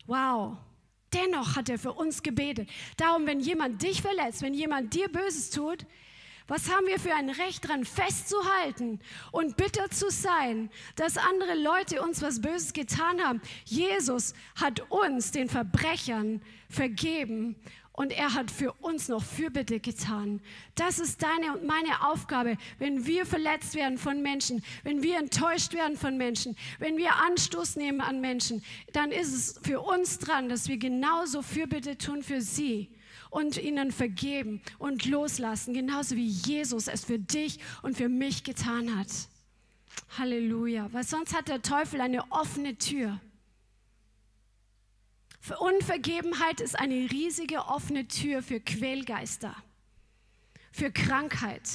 Wow. Dennoch hat er für uns gebetet. Darum, wenn jemand dich verletzt, wenn jemand dir Böses tut, was haben wir für ein Recht daran festzuhalten und bitter zu sein, dass andere Leute uns was Böses getan haben? Jesus hat uns, den Verbrechern, vergeben und er hat für uns noch Fürbitte getan. Das ist deine und meine Aufgabe, wenn wir verletzt werden von Menschen, wenn wir enttäuscht werden von Menschen, wenn wir Anstoß nehmen an Menschen, dann ist es für uns dran, dass wir genauso Fürbitte tun für sie und ihnen vergeben und loslassen, genauso wie Jesus es für dich und für mich getan hat. Halleluja, weil sonst hat der Teufel eine offene Tür. Unvergebenheit ist eine riesige offene Tür für Quälgeister, für Krankheit,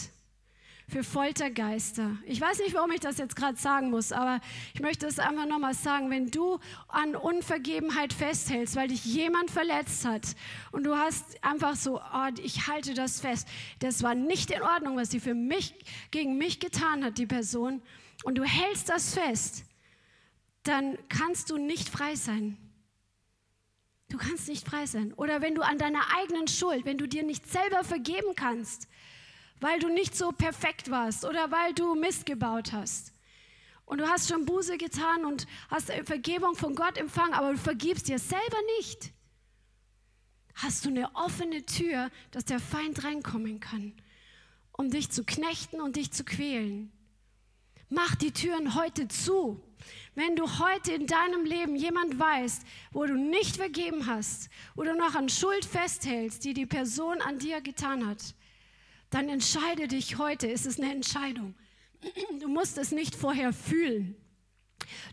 für Foltergeister. Ich weiß nicht, warum ich das jetzt gerade sagen muss, aber ich möchte es einfach nochmal sagen. Wenn du an Unvergebenheit festhältst, weil dich jemand verletzt hat und du hast einfach so, oh, ich halte das fest, das war nicht in Ordnung, was sie für mich, gegen mich getan hat, die Person, und du hältst das fest, dann kannst du nicht frei sein. Du kannst nicht frei sein. Oder wenn du an deiner eigenen Schuld, wenn du dir nicht selber vergeben kannst, weil du nicht so perfekt warst oder weil du Mist gebaut hast. Und du hast schon Buße getan und hast Vergebung von Gott empfangen, aber du vergibst dir selber nicht. Hast du eine offene Tür, dass der Feind reinkommen kann, um dich zu knechten und dich zu quälen. Mach die Türen heute zu Wenn du heute in deinem Leben jemand weißt, wo du nicht vergeben hast, du noch an Schuld festhältst, die die Person an dir getan hat, dann entscheide dich heute. Es ist eine Entscheidung. Du musst es nicht vorher fühlen.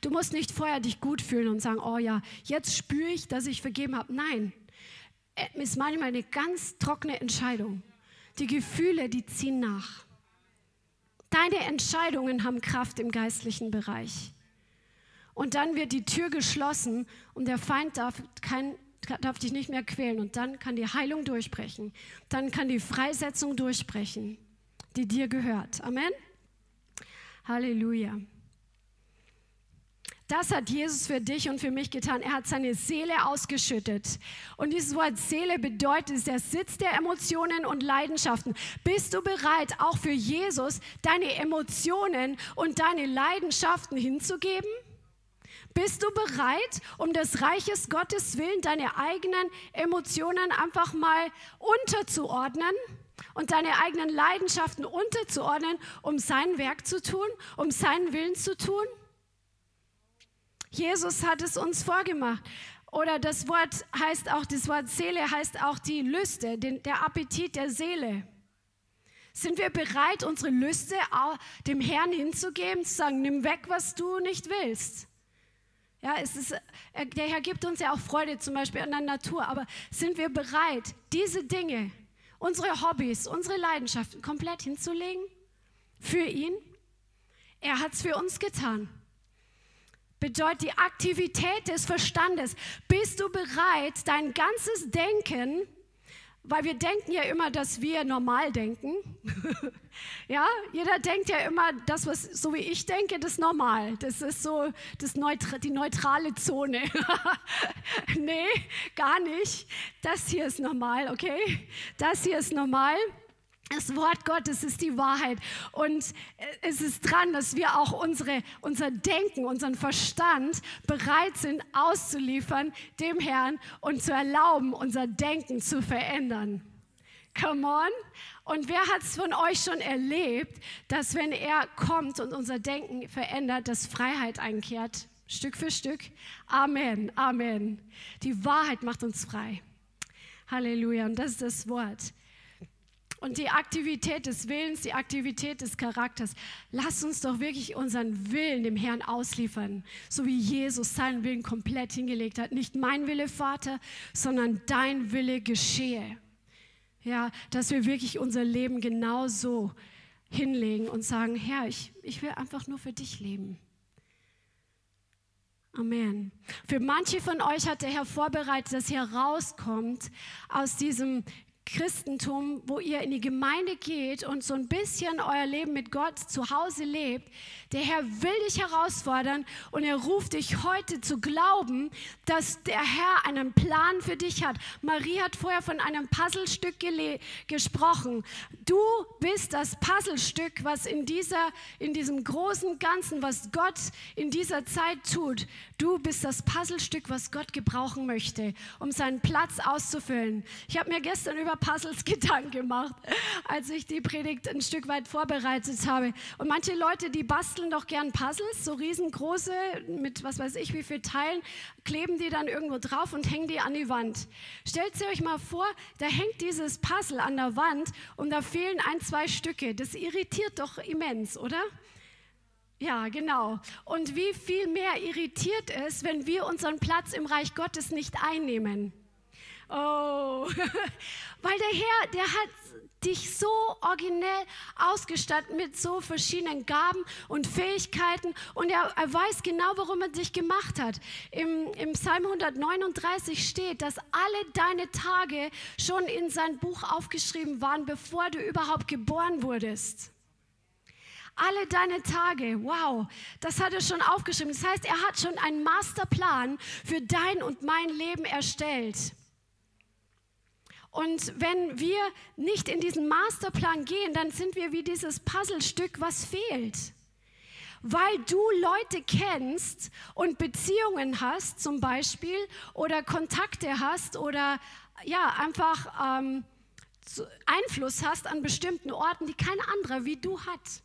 Du musst nicht vorher dich gut fühlen und sagen, oh ja, jetzt spüre ich, dass ich vergeben habe. Nein, es ist manchmal eine ganz trockene Entscheidung. Die Gefühle, die ziehen nach. Deine Entscheidungen haben Kraft im geistlichen Bereich. Und dann wird die Tür geschlossen und der Feind darf, kein, darf dich nicht mehr quälen. Und dann kann die Heilung durchbrechen. Dann kann die Freisetzung durchbrechen, die dir gehört. Amen. Halleluja. Das hat Jesus für dich und für mich getan. Er hat seine Seele ausgeschüttet. Und dieses Wort Seele bedeutet der Sitz der Emotionen und Leidenschaften. Bist du bereit, auch für Jesus deine Emotionen und deine Leidenschaften hinzugeben? Bist du bereit, um des Reiches Gottes willen deine eigenen Emotionen einfach mal unterzuordnen und deine eigenen Leidenschaften unterzuordnen, um sein Werk zu tun, um seinen Willen zu tun? Jesus hat es uns vorgemacht. Oder das Wort heißt auch, das Wort Seele heißt auch die Lüste, den, der Appetit der Seele. Sind wir bereit, unsere Lüste dem Herrn hinzugeben, zu sagen, nimm weg, was du nicht willst? Ja, es ist, äh, der Herr gibt uns ja auch Freude, zum Beispiel an der Natur, aber sind wir bereit, diese Dinge, unsere Hobbys, unsere Leidenschaften komplett hinzulegen? Für ihn? Er hat es für uns getan bedeutet die Aktivität des Verstandes. Bist du bereit, dein ganzes Denken, weil wir denken ja immer, dass wir normal denken. <laughs> ja, jeder denkt ja immer, das, was so wie ich denke, das ist normal. Das ist so das Neutra die neutrale Zone. <laughs> nee, gar nicht. Das hier ist normal, okay? Das hier ist normal. Das Wort Gottes ist die Wahrheit. Und es ist dran, dass wir auch unsere, unser Denken, unseren Verstand bereit sind auszuliefern dem Herrn und zu erlauben, unser Denken zu verändern. Come on. Und wer hat es von euch schon erlebt, dass wenn er kommt und unser Denken verändert, dass Freiheit einkehrt? Stück für Stück. Amen, Amen. Die Wahrheit macht uns frei. Halleluja. Und das ist das Wort und die Aktivität des Willens, die Aktivität des Charakters. Lass uns doch wirklich unseren Willen dem Herrn ausliefern, so wie Jesus seinen Willen komplett hingelegt hat. Nicht mein Wille, Vater, sondern dein Wille geschehe. Ja, dass wir wirklich unser Leben genau so hinlegen und sagen, Herr, ich, ich will einfach nur für dich leben. Amen. Für manche von euch hat der Herr vorbereitet, dass ihr rauskommt aus diesem Christentum, wo ihr in die Gemeinde geht und so ein bisschen euer Leben mit Gott zu Hause lebt, der Herr will dich herausfordern und er ruft dich heute zu glauben, dass der Herr einen Plan für dich hat. Marie hat vorher von einem Puzzlestück gesprochen. Du bist das Puzzlestück, was in, dieser, in diesem großen Ganzen, was Gott in dieser Zeit tut, du bist das Puzzlestück, was Gott gebrauchen möchte, um seinen Platz auszufüllen. Ich habe mir gestern über Puzzles <laughs> Gedanken gemacht, als ich die Predigt ein Stück weit vorbereitet habe. Und manche Leute, die basteln doch gern Puzzles, so riesengroße, mit was weiß ich wie viel Teilen, kleben die dann irgendwo drauf und hängen die an die Wand. Stellt sie euch mal vor, da hängt dieses Puzzle an der Wand und da fehlen ein, zwei Stücke. Das irritiert doch immens, oder? Ja, genau. Und wie viel mehr irritiert es, wenn wir unseren Platz im Reich Gottes nicht einnehmen? Oh, <laughs> weil der Herr, der hat dich so originell ausgestattet mit so verschiedenen Gaben und Fähigkeiten und er, er weiß genau, warum er dich gemacht hat. Im, Im Psalm 139 steht, dass alle deine Tage schon in sein Buch aufgeschrieben waren, bevor du überhaupt geboren wurdest. Alle deine Tage, wow, das hat er schon aufgeschrieben. Das heißt, er hat schon einen Masterplan für dein und mein Leben erstellt. Und wenn wir nicht in diesen Masterplan gehen, dann sind wir wie dieses Puzzlestück, was fehlt. Weil du Leute kennst und Beziehungen hast zum Beispiel oder Kontakte hast oder ja, einfach ähm, Einfluss hast an bestimmten Orten, die kein anderer wie du hat.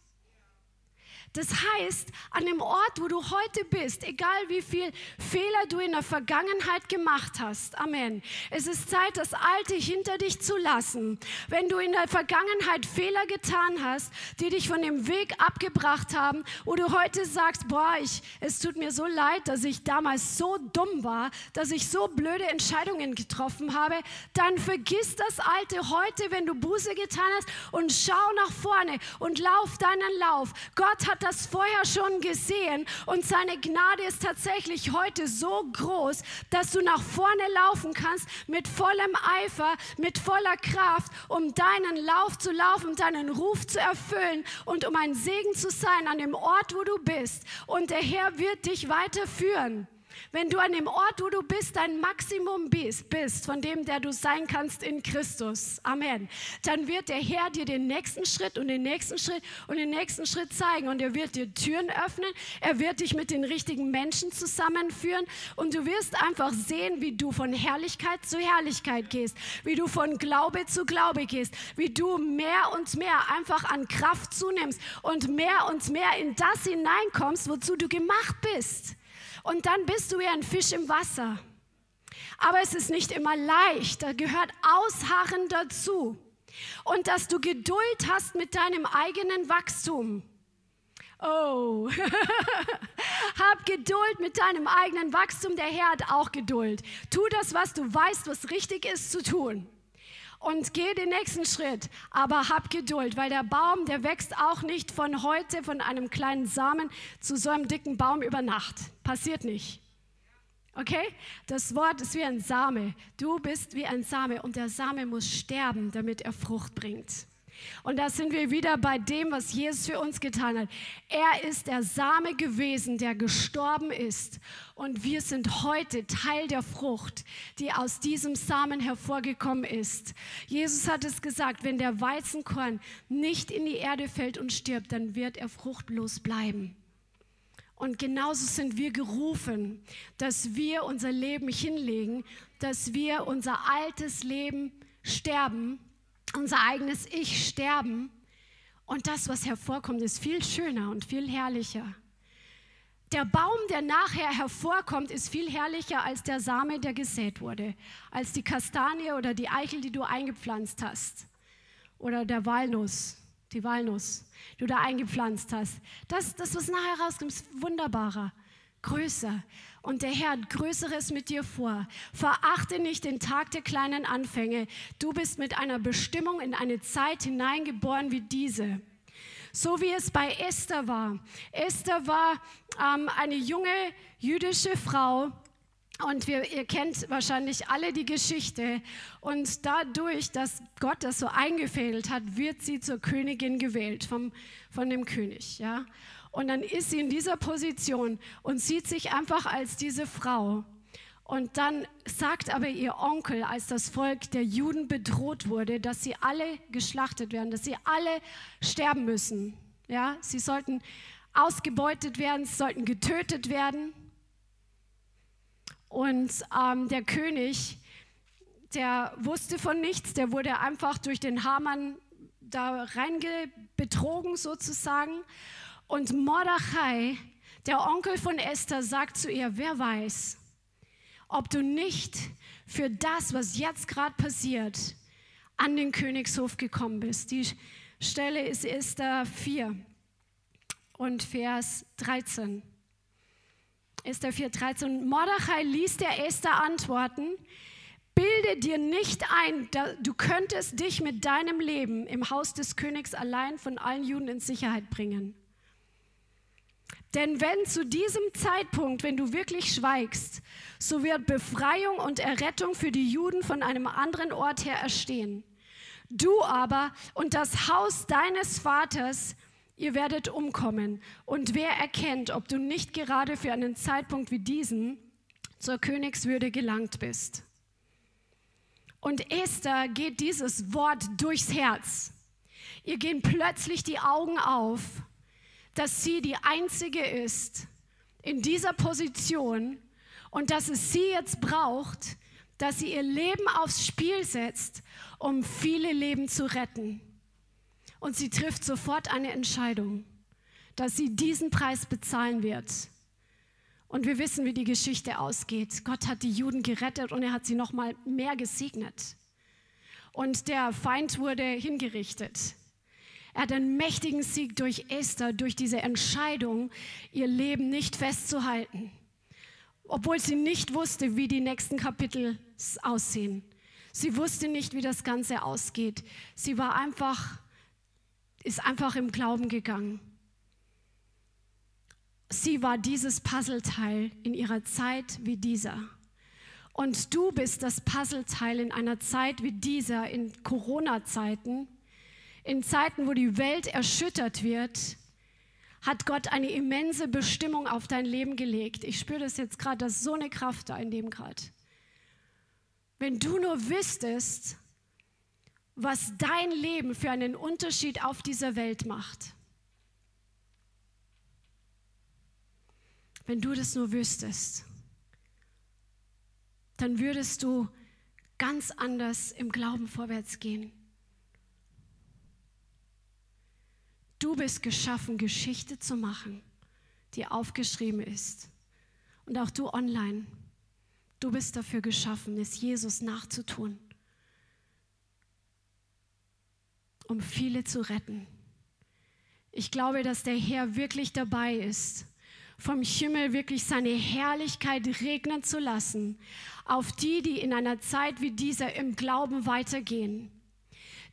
Das heißt, an dem Ort, wo du heute bist, egal wie viel Fehler du in der Vergangenheit gemacht hast, Amen. Es ist Zeit, das Alte hinter dich zu lassen. Wenn du in der Vergangenheit Fehler getan hast, die dich von dem Weg abgebracht haben, wo du heute sagst, boah, ich, es tut mir so leid, dass ich damals so dumm war, dass ich so blöde Entscheidungen getroffen habe, dann vergiss das Alte heute, wenn du Buße getan hast und schau nach vorne und lauf deinen Lauf. Gott hat das vorher schon gesehen und seine Gnade ist tatsächlich heute so groß, dass du nach vorne laufen kannst mit vollem Eifer, mit voller Kraft, um deinen Lauf zu laufen, deinen Ruf zu erfüllen und um ein Segen zu sein an dem Ort, wo du bist. Und der Herr wird dich weiterführen. Wenn du an dem Ort, wo du bist, dein Maximum bist, bist, von dem, der du sein kannst in Christus, Amen, dann wird der Herr dir den nächsten Schritt und den nächsten Schritt und den nächsten Schritt zeigen und er wird dir Türen öffnen, er wird dich mit den richtigen Menschen zusammenführen und du wirst einfach sehen, wie du von Herrlichkeit zu Herrlichkeit gehst, wie du von Glaube zu Glaube gehst, wie du mehr und mehr einfach an Kraft zunimmst und mehr und mehr in das hineinkommst, wozu du gemacht bist und dann bist du wie ein Fisch im Wasser. Aber es ist nicht immer leicht, da gehört Ausharren dazu. Und dass du Geduld hast mit deinem eigenen Wachstum. Oh, <laughs> hab Geduld mit deinem eigenen Wachstum. Der Herr hat auch Geduld. Tu das, was du weißt, was richtig ist zu tun und geh den nächsten Schritt. Aber hab Geduld, weil der Baum, der wächst auch nicht von heute, von einem kleinen Samen zu so einem dicken Baum über Nacht. Passiert nicht. Okay? Das Wort ist wie ein Same. Du bist wie ein Same und der Same muss sterben, damit er Frucht bringt. Und da sind wir wieder bei dem, was Jesus für uns getan hat. Er ist der Same gewesen, der gestorben ist. Und wir sind heute Teil der Frucht, die aus diesem Samen hervorgekommen ist. Jesus hat es gesagt, wenn der Weizenkorn nicht in die Erde fällt und stirbt, dann wird er fruchtlos bleiben. Und genauso sind wir gerufen, dass wir unser Leben hinlegen, dass wir unser altes Leben sterben unser eigenes Ich sterben und das, was hervorkommt, ist viel schöner und viel herrlicher. Der Baum, der nachher hervorkommt, ist viel herrlicher als der Same, der gesät wurde, als die Kastanie oder die Eichel, die du eingepflanzt hast, oder der Walnuss, die Walnuss, die du da eingepflanzt hast. Das, das was nachher rauskommt, ist wunderbarer größer. Und der Herr hat Größeres mit dir vor. Verachte nicht den Tag der kleinen Anfänge. Du bist mit einer Bestimmung in eine Zeit hineingeboren wie diese. So wie es bei Esther war. Esther war ähm, eine junge jüdische Frau, und wir, ihr kennt wahrscheinlich alle die Geschichte. Und dadurch, dass Gott das so eingefädelt hat, wird sie zur Königin gewählt vom, von dem König. Ja? Und dann ist sie in dieser Position und sieht sich einfach als diese Frau. Und dann sagt aber ihr Onkel, als das Volk der Juden bedroht wurde, dass sie alle geschlachtet werden, dass sie alle sterben müssen. Ja, sie sollten ausgebeutet werden, sie sollten getötet werden. Und ähm, der König, der wusste von nichts, der wurde einfach durch den Hamann da reingebetrogen sozusagen. Und Mordechai, der Onkel von Esther, sagt zu ihr, wer weiß, ob du nicht für das, was jetzt gerade passiert, an den Königshof gekommen bist. Die Stelle ist Esther 4 und Vers 13. Esther 4, 13. Mordechai ließ der Esther antworten, bilde dir nicht ein, du könntest dich mit deinem Leben im Haus des Königs allein von allen Juden in Sicherheit bringen. Denn wenn zu diesem Zeitpunkt, wenn du wirklich schweigst, so wird Befreiung und Errettung für die Juden von einem anderen Ort her erstehen. Du aber und das Haus deines Vaters, ihr werdet umkommen. Und wer erkennt, ob du nicht gerade für einen Zeitpunkt wie diesen zur Königswürde gelangt bist? Und Esther geht dieses Wort durchs Herz. Ihr gehen plötzlich die Augen auf dass sie die Einzige ist in dieser Position und dass es sie jetzt braucht, dass sie ihr Leben aufs Spiel setzt, um viele Leben zu retten. Und sie trifft sofort eine Entscheidung. dass sie diesen Preis bezahlen wird. Und wir wissen, wie die Geschichte ausgeht. Gott hat die Juden gerettet und er hat sie noch mal mehr gesegnet. Und der Feind wurde hingerichtet. Er hat einen mächtigen Sieg durch Esther, durch diese Entscheidung, ihr Leben nicht festzuhalten. Obwohl sie nicht wusste, wie die nächsten Kapitel aussehen. Sie wusste nicht, wie das Ganze ausgeht. Sie war einfach, ist einfach im Glauben gegangen. Sie war dieses Puzzleteil in ihrer Zeit wie dieser. Und du bist das Puzzleteil in einer Zeit wie dieser, in Corona-Zeiten, in Zeiten, wo die Welt erschüttert wird, hat Gott eine immense Bestimmung auf dein Leben gelegt. Ich spüre das jetzt gerade, dass so eine Kraft da in dem gerade. Wenn du nur wüsstest, was dein Leben für einen Unterschied auf dieser Welt macht. Wenn du das nur wüsstest, dann würdest du ganz anders im Glauben vorwärts gehen. Du bist geschaffen, Geschichte zu machen, die aufgeschrieben ist. Und auch du online. Du bist dafür geschaffen, es Jesus nachzutun, um viele zu retten. Ich glaube, dass der Herr wirklich dabei ist, vom Himmel wirklich seine Herrlichkeit regnen zu lassen auf die, die in einer Zeit wie dieser im Glauben weitergehen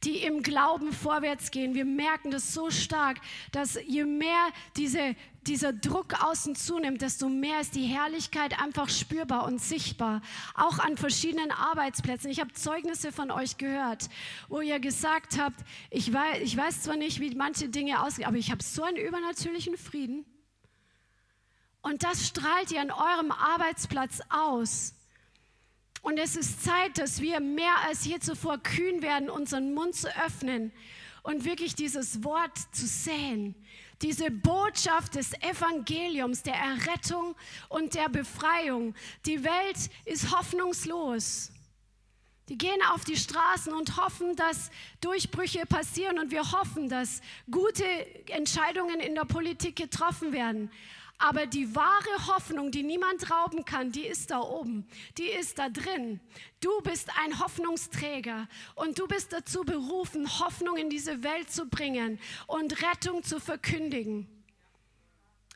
die im Glauben vorwärts gehen. Wir merken das so stark, dass je mehr diese, dieser Druck außen zunimmt, desto mehr ist die Herrlichkeit einfach spürbar und sichtbar. Auch an verschiedenen Arbeitsplätzen. Ich habe Zeugnisse von euch gehört, wo ihr gesagt habt, ich weiß, ich weiß zwar nicht, wie manche Dinge ausgehen, aber ich habe so einen übernatürlichen Frieden. Und das strahlt ihr an eurem Arbeitsplatz aus. Und es ist Zeit, dass wir mehr als je zuvor kühn werden, unseren Mund zu öffnen und wirklich dieses Wort zu säen. Diese Botschaft des Evangeliums, der Errettung und der Befreiung. Die Welt ist hoffnungslos. Die gehen auf die Straßen und hoffen, dass Durchbrüche passieren und wir hoffen, dass gute Entscheidungen in der Politik getroffen werden. Aber die wahre Hoffnung, die niemand rauben kann, die ist da oben, die ist da drin. Du bist ein Hoffnungsträger und du bist dazu berufen, Hoffnung in diese Welt zu bringen und Rettung zu verkündigen.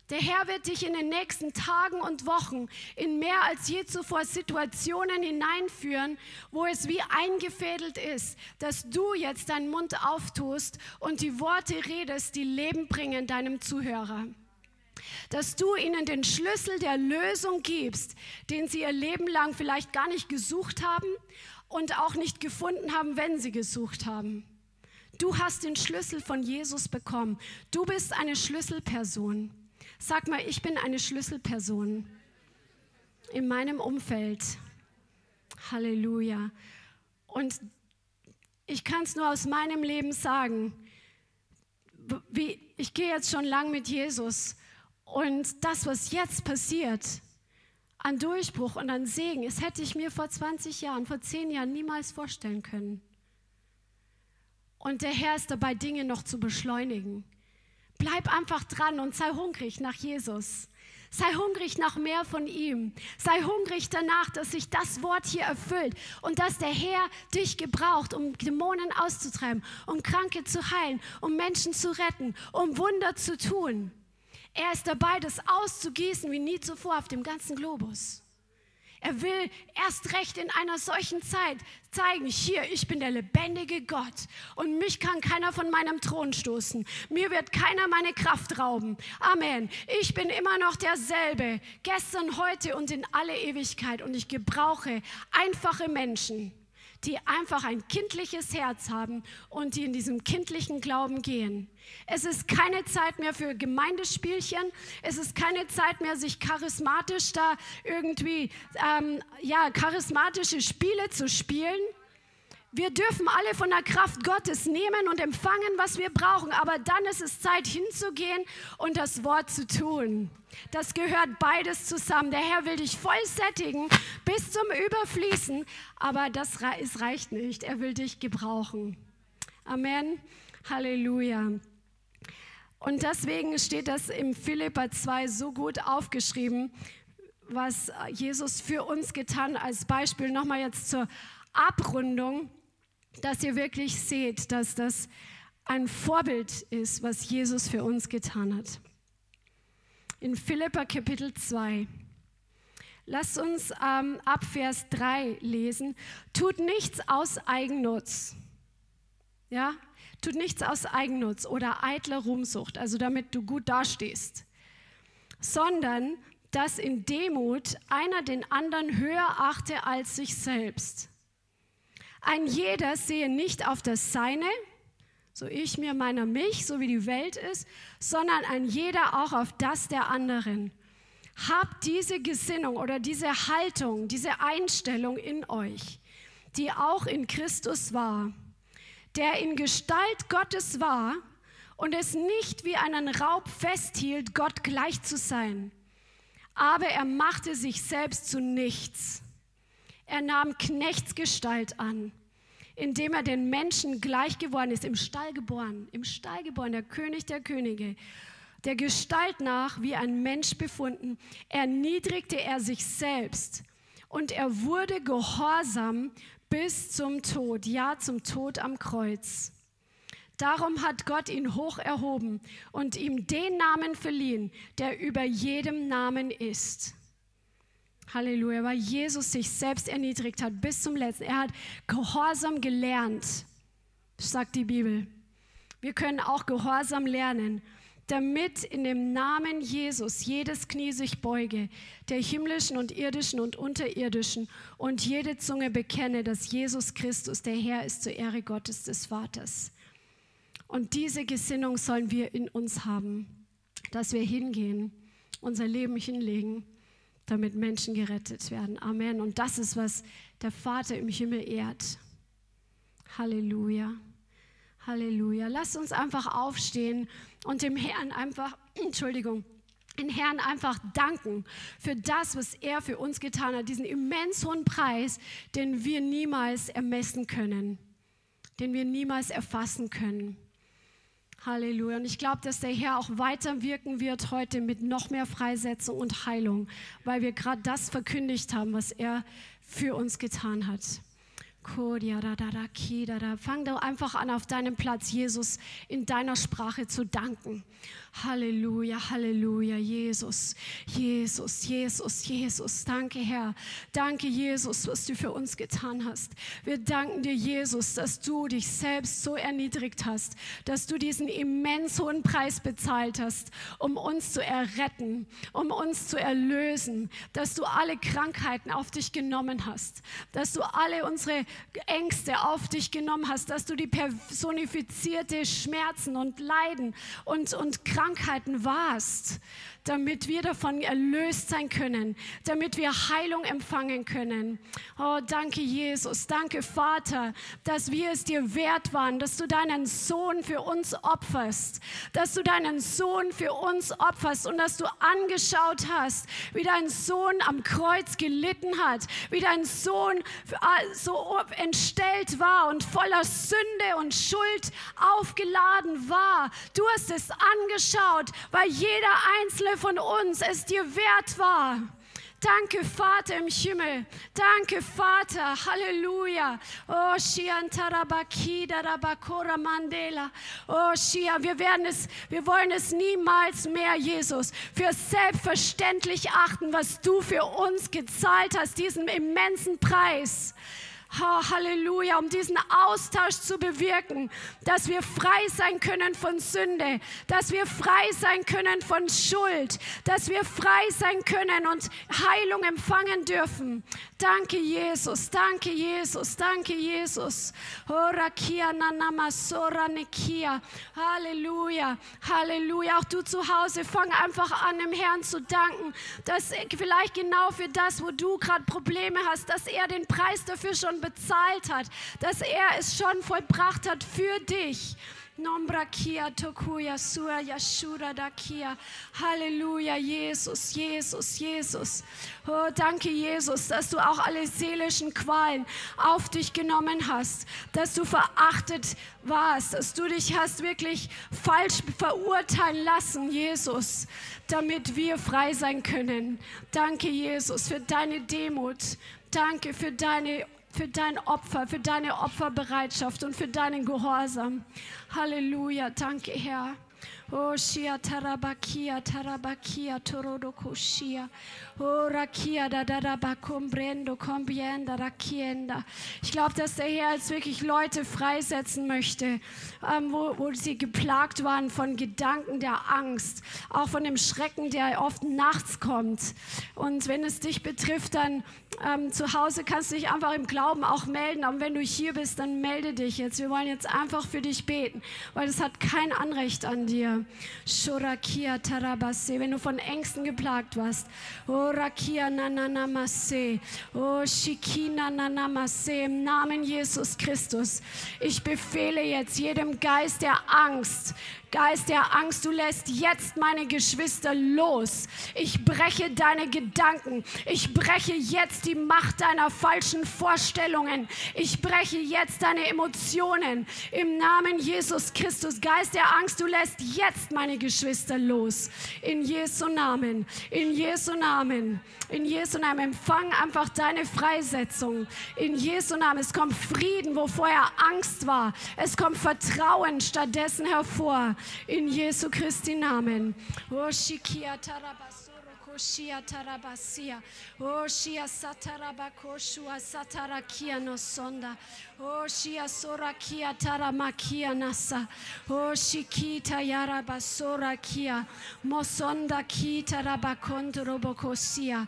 Der Herr wird dich in den nächsten Tagen und Wochen in mehr als je zuvor Situationen hineinführen, wo es wie eingefädelt ist, dass du jetzt deinen Mund auftust und die Worte redest, die Leben bringen deinem Zuhörer dass du ihnen den Schlüssel der Lösung gibst, den sie ihr Leben lang vielleicht gar nicht gesucht haben und auch nicht gefunden haben, wenn sie gesucht haben. Du hast den Schlüssel von Jesus bekommen. Du bist eine Schlüsselperson. Sag mal, ich bin eine Schlüsselperson in meinem Umfeld. Halleluja. Und ich kann es nur aus meinem Leben sagen. Wie, ich gehe jetzt schon lang mit Jesus und das, was jetzt passiert, an Durchbruch und an Segen, das hätte ich mir vor 20 Jahren, vor 10 Jahren niemals vorstellen können. Und der Herr ist dabei, Dinge noch zu beschleunigen. Bleib einfach dran und sei hungrig nach Jesus. Sei hungrig nach mehr von ihm. Sei hungrig danach, dass sich das Wort hier erfüllt und dass der Herr dich gebraucht, um Dämonen auszutreiben, um Kranke zu heilen, um Menschen zu retten, um Wunder zu tun. Er ist dabei, das auszugießen wie nie zuvor auf dem ganzen Globus. Er will erst recht in einer solchen Zeit zeigen, hier, ich bin der lebendige Gott und mich kann keiner von meinem Thron stoßen. Mir wird keiner meine Kraft rauben. Amen. Ich bin immer noch derselbe, gestern, heute und in alle Ewigkeit und ich gebrauche einfache Menschen, die einfach ein kindliches Herz haben und die in diesem kindlichen Glauben gehen. Es ist keine Zeit mehr für Gemeindespielchen. Es ist keine Zeit mehr, sich charismatisch da irgendwie, ähm, ja, charismatische Spiele zu spielen. Wir dürfen alle von der Kraft Gottes nehmen und empfangen, was wir brauchen. Aber dann ist es Zeit hinzugehen und das Wort zu tun. Das gehört beides zusammen. Der Herr will dich voll sättigen bis zum Überfließen. Aber das reicht nicht. Er will dich gebrauchen. Amen. Halleluja. Und deswegen steht das im Philippa 2 so gut aufgeschrieben, was Jesus für uns getan. Als Beispiel nochmal jetzt zur Abrundung, dass ihr wirklich seht, dass das ein Vorbild ist, was Jesus für uns getan hat. In Philippa Kapitel 2. Lasst uns ähm, ab Vers 3 lesen. Tut nichts aus Eigennutz. Ja, tut nichts aus Eigennutz oder eitler Ruhmsucht, also damit du gut dastehst, sondern dass in Demut einer den anderen höher achte als sich selbst. Ein jeder sehe nicht auf das Seine, so ich mir meiner mich, so wie die Welt ist, sondern ein jeder auch auf das der anderen. Habt diese Gesinnung oder diese Haltung, diese Einstellung in euch, die auch in Christus war der in Gestalt Gottes war und es nicht wie einen Raub festhielt, Gott gleich zu sein. Aber er machte sich selbst zu nichts. Er nahm Knechtsgestalt an, indem er den Menschen gleich geworden ist, im Stall geboren, im Stall geboren, der König der Könige, der Gestalt nach wie ein Mensch befunden, erniedrigte er sich selbst und er wurde gehorsam bis zum Tod, ja zum Tod am Kreuz. Darum hat Gott ihn hoch erhoben und ihm den Namen verliehen, der über jedem Namen ist. Halleluja, weil Jesus sich selbst erniedrigt hat bis zum letzten. Er hat Gehorsam gelernt, sagt die Bibel. Wir können auch Gehorsam lernen damit in dem Namen Jesus jedes Knie sich beuge, der himmlischen und irdischen und unterirdischen, und jede Zunge bekenne, dass Jesus Christus der Herr ist zur Ehre Gottes des Vaters. Und diese Gesinnung sollen wir in uns haben, dass wir hingehen, unser Leben hinlegen, damit Menschen gerettet werden. Amen. Und das ist, was der Vater im Himmel ehrt. Halleluja. Halleluja. Lasst uns einfach aufstehen und dem Herrn einfach, <clears throat> Entschuldigung, den Herrn einfach danken für das, was er für uns getan hat, diesen immens hohen Preis, den wir niemals ermessen können, den wir niemals erfassen können. Halleluja. Und ich glaube, dass der Herr auch weiter wirken wird heute mit noch mehr Freisetzung und Heilung, weil wir gerade das verkündigt haben, was er für uns getan hat. Fang doch einfach an, auf deinem Platz Jesus in deiner Sprache zu danken. Halleluja, Halleluja, Jesus, Jesus, Jesus, Jesus. Danke, Herr. Danke, Jesus, was du für uns getan hast. Wir danken dir, Jesus, dass du dich selbst so erniedrigt hast, dass du diesen immens hohen Preis bezahlt hast, um uns zu erretten, um uns zu erlösen, dass du alle Krankheiten auf dich genommen hast, dass du alle unsere Ängste auf dich genommen hast, dass du die personifizierte Schmerzen und Leiden und, und Krankheiten Krankheiten warst, damit wir davon erlöst sein können, damit wir Heilung empfangen können. Oh, danke Jesus, danke Vater, dass wir es dir wert waren, dass du deinen Sohn für uns opferst, dass du deinen Sohn für uns opferst und dass du angeschaut hast, wie dein Sohn am Kreuz gelitten hat, wie dein Sohn so entstellt war und voller Sünde und Schuld aufgeladen war. Du hast es angeschaut, weil jeder einzelne von uns es dir wert war. Danke, Vater im Himmel. Danke, Vater. Halleluja. Oh, Mandela. Oh, Shia, wir werden es, wir wollen es niemals mehr, Jesus, für selbstverständlich achten, was du für uns gezahlt hast, diesen immensen Preis. Oh, Halleluja, um diesen Austausch zu bewirken, dass wir frei sein können von Sünde, dass wir frei sein können von Schuld, dass wir frei sein können und Heilung empfangen dürfen. Danke, Jesus, danke, Jesus, danke, Jesus. Halleluja, Halleluja. Auch du zu Hause, fang einfach an, dem Herrn zu danken, dass vielleicht genau für das, wo du gerade Probleme hast, dass er den Preis dafür schon bezahlt hat, dass er es schon vollbracht hat für dich. Nombrakia tokuya sua yashura dakia. Halleluja, Jesus, Jesus, Jesus. Oh, danke, Jesus, dass du auch alle seelischen Qualen auf dich genommen hast, dass du verachtet warst, dass du dich hast wirklich falsch verurteilen lassen, Jesus, damit wir frei sein können. Danke, Jesus, für deine Demut. Danke für deine für dein Opfer, für deine Opferbereitschaft und für deinen Gehorsam. Halleluja, danke Herr. Oh, Shia Tarabakia, Tarabakia, Torodokoshia. Oh. Ich glaube, dass der Herr jetzt wirklich Leute freisetzen möchte, ähm, wo, wo sie geplagt waren von Gedanken der Angst, auch von dem Schrecken, der oft nachts kommt. Und wenn es dich betrifft, dann ähm, zu Hause kannst du dich einfach im Glauben auch melden. Aber wenn du hier bist, dann melde dich jetzt. Wir wollen jetzt einfach für dich beten, weil es hat kein Anrecht an dir. Wenn du von Ängsten geplagt warst. Orakia Nananamase. Oh Shikina Nanamase. Im Namen Jesus Christus. Ich befehle jetzt jedem Geist der Angst, Geist der Angst, du lässt jetzt meine Geschwister los. Ich breche deine Gedanken. Ich breche jetzt die Macht deiner falschen Vorstellungen. Ich breche jetzt deine Emotionen. Im Namen Jesus Christus. Geist der Angst, du lässt jetzt meine Geschwister los. In Jesu Namen. In Jesu Namen. In Jesu Namen. Empfang einfach deine Freisetzung. In Jesu Namen. Es kommt Frieden, wo vorher Angst war. Es kommt Vertrauen stattdessen hervor in Jesu Christi Namen. Oh, Shia tarabasia. Oh, Shia satarabakoshua satarakia no sonda. Oh, Shia sorakia taramakia nasa. Oh, Shikita yarabasorakia. Mosonda kita rabakondrobokosia.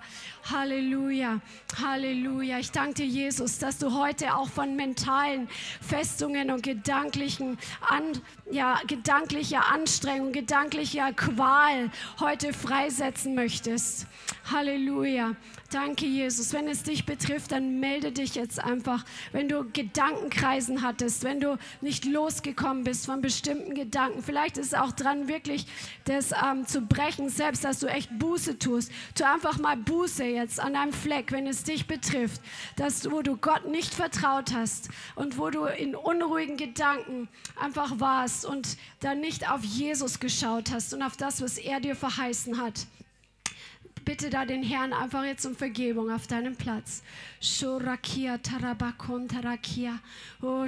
Halleluja, Halleluja. Ich danke dir, Jesus, dass du heute auch von mentalen Festungen und gedanklichen, an, ja, gedanklicher Anstrengung, gedanklicher Qual heute freisetzen möchtest. Halleluja. Danke, Jesus. Wenn es dich betrifft, dann melde dich jetzt einfach. Wenn du Gedankenkreisen hattest, wenn du nicht losgekommen bist von bestimmten Gedanken, vielleicht ist es auch dran, wirklich das ähm, zu brechen, selbst, dass du echt Buße tust. Tu einfach mal Buße jetzt an deinem Fleck, wenn es dich betrifft, dass wo du Gott nicht vertraut hast und wo du in unruhigen Gedanken einfach warst und dann nicht auf Jesus geschaut hast und auf das, was er dir verheißen hat bitte da den Herrn einfach jetzt um Vergebung auf deinem Platz. Oh.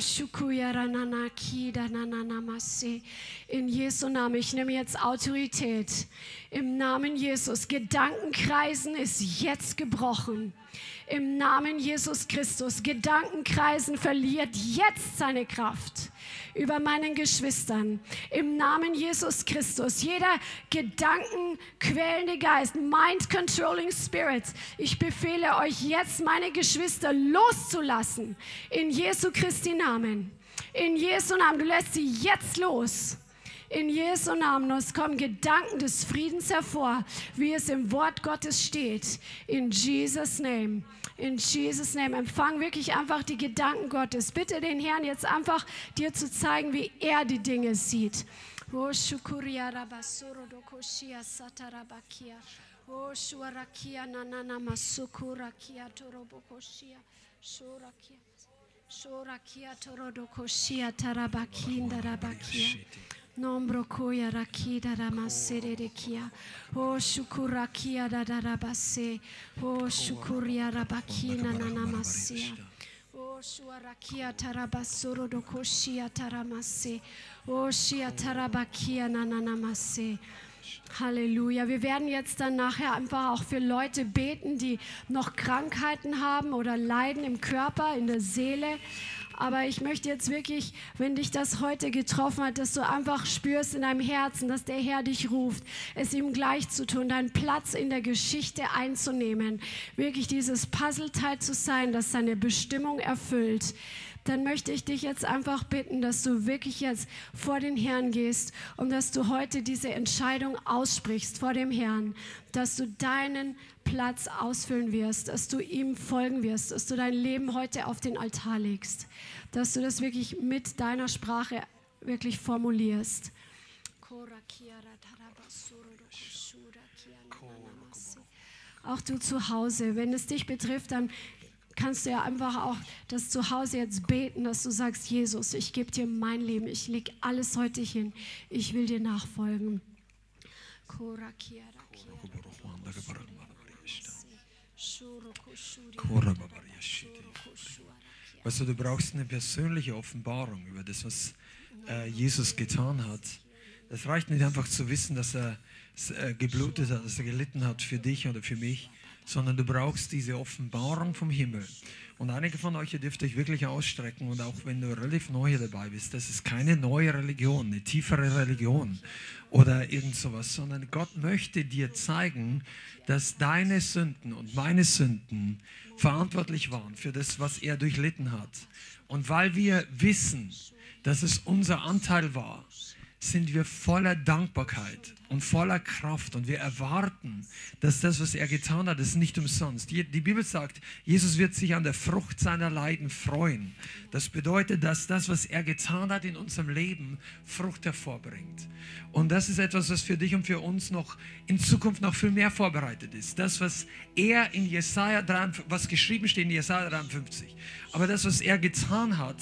In Jesu Namen, ich nehme jetzt Autorität. Im Namen Jesus. Gedankenkreisen ist jetzt gebrochen. Im Namen Jesus Christus. Gedankenkreisen verliert jetzt seine Kraft über meinen Geschwistern. Im Namen Jesus Christus. Jeder gedankenquälende Geist, mind-controlling Spirit. Ich befehle euch jetzt, meine Geschwister loszulassen. In Jesu Christi Namen. In Jesu Namen. Du lässt sie jetzt los. In Jesu Namen. Es kommen Gedanken des Friedens hervor, wie es im Wort Gottes steht. In Jesus Name. In Jesus Name. Empfang wirklich einfach die Gedanken Gottes. Bitte den Herrn jetzt einfach dir zu zeigen, wie er die Dinge sieht. Oh, shukuria rabasuro dokoshia satarabakia. Oh, shuarakia nanana masukurakia torobokoshia. Shurakia. Shurakia torodokoshia tarabakinda rabakia. Nombro koya rakida ramasere rekia. O shukurakia da da rabase. O shukuria rabakina nanamasia. O shuarakia tarabasoro dokoshia taramase. O shia tarabakia nananamase. Halleluja. Wir werden jetzt dann nachher einfach auch für Leute beten, die noch Krankheiten haben oder Leiden im Körper, in der Seele. Aber ich möchte jetzt wirklich, wenn dich das heute getroffen hat, dass du einfach spürst in deinem Herzen, dass der Herr dich ruft, es ihm gleich zu tun, deinen Platz in der Geschichte einzunehmen, wirklich dieses Puzzleteil zu sein, das seine Bestimmung erfüllt dann möchte ich dich jetzt einfach bitten, dass du wirklich jetzt vor den Herrn gehst und dass du heute diese Entscheidung aussprichst vor dem Herrn, dass du deinen Platz ausfüllen wirst, dass du ihm folgen wirst, dass du dein Leben heute auf den Altar legst, dass du das wirklich mit deiner Sprache wirklich formulierst. Auch du zu Hause, wenn es dich betrifft, dann kannst du ja einfach auch das zu Hause jetzt beten, dass du sagst, Jesus, ich gebe dir mein Leben, ich lege alles heute hin, ich will dir nachfolgen. Weißt du, du brauchst eine persönliche Offenbarung über das, was äh, Jesus getan hat. Das reicht nicht einfach zu wissen, dass er äh, geblutet hat, dass er gelitten hat für dich oder für mich, sondern du brauchst diese Offenbarung vom Himmel. Und einige von euch, ihr dürft euch wirklich ausstrecken und auch wenn du relativ neu hier dabei bist, das ist keine neue Religion, eine tiefere Religion oder irgend sowas, sondern Gott möchte dir zeigen, dass deine Sünden und meine Sünden verantwortlich waren für das, was er durchlitten hat. Und weil wir wissen, dass es unser Anteil war, sind wir voller Dankbarkeit und voller Kraft und wir erwarten, dass das, was er getan hat, ist nicht umsonst. Die, die, Bibel sagt, Jesus wird sich an der Frucht seiner Leiden freuen. Das bedeutet, dass das, was er getan hat in unserem Leben, Frucht hervorbringt. Und das ist etwas, was für dich und für uns noch in Zukunft noch viel mehr vorbereitet ist. Das, was er in Jesaja 53, was geschrieben steht in Jesaja 53. Aber das, was er getan hat,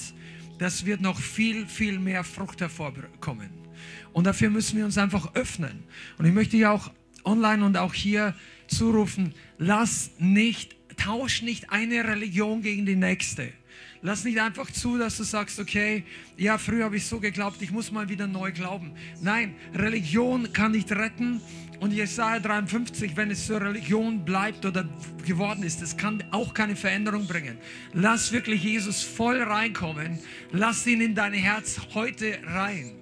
das wird noch viel, viel mehr Frucht hervorkommen. Und dafür müssen wir uns einfach öffnen. Und ich möchte ja auch online und auch hier zurufen, lass nicht, tausch nicht eine Religion gegen die nächste. Lass nicht einfach zu, dass du sagst, okay, ja, früher habe ich so geglaubt, ich muss mal wieder neu glauben. Nein, Religion kann nicht retten. Und Jesaja 53, wenn es zur Religion bleibt oder geworden ist, das kann auch keine Veränderung bringen. Lass wirklich Jesus voll reinkommen. Lass ihn in dein Herz heute rein.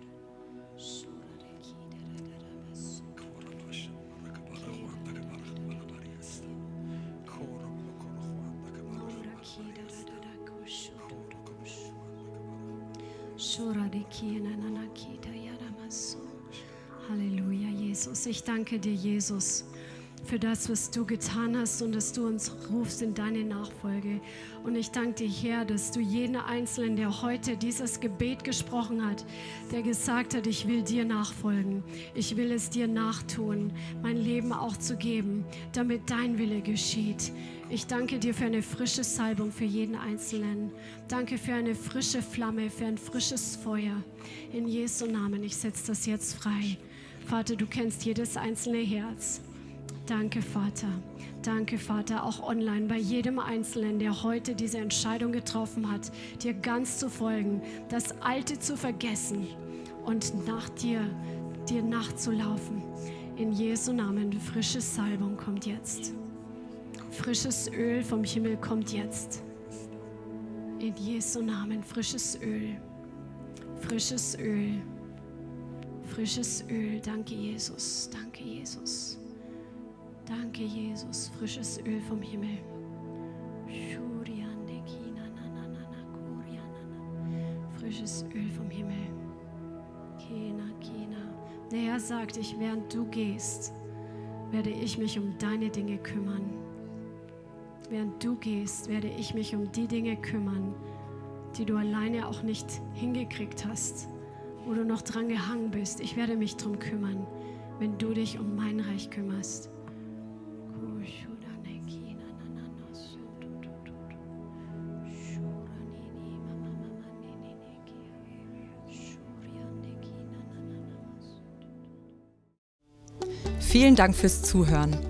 Halleluja, Jesus. Ich danke dir, Jesus, für das, was du getan hast und dass du uns rufst in deine Nachfolge. Und ich danke dir, Herr, dass du jeden Einzelnen, der heute dieses Gebet gesprochen hat, der gesagt hat, ich will dir nachfolgen, ich will es dir nachtun, mein Leben auch zu geben, damit dein Wille geschieht. Ich danke dir für eine frische Salbung für jeden Einzelnen. Danke für eine frische Flamme, für ein frisches Feuer. In Jesu Namen, ich setze das jetzt frei. Vater, du kennst jedes einzelne Herz. Danke, Vater. Danke, Vater, auch online bei jedem Einzelnen, der heute diese Entscheidung getroffen hat, dir ganz zu folgen, das Alte zu vergessen und nach dir, dir nachzulaufen. In Jesu Namen, frische Salbung kommt jetzt. Frisches Öl vom Himmel kommt jetzt. In Jesu Namen frisches Öl. Frisches Öl. Frisches Öl. Danke, Jesus. Danke, Jesus. Danke, Jesus. Frisches Öl vom Himmel. Frisches Öl vom Himmel. Der Herr sagt, ich, während du gehst, werde ich mich um deine Dinge kümmern während du gehst, werde ich mich um die Dinge kümmern, die du alleine auch nicht hingekriegt hast, wo du noch dran gehangen bist. Ich werde mich darum kümmern, wenn du dich um mein Reich kümmerst. Vielen Dank fürs Zuhören.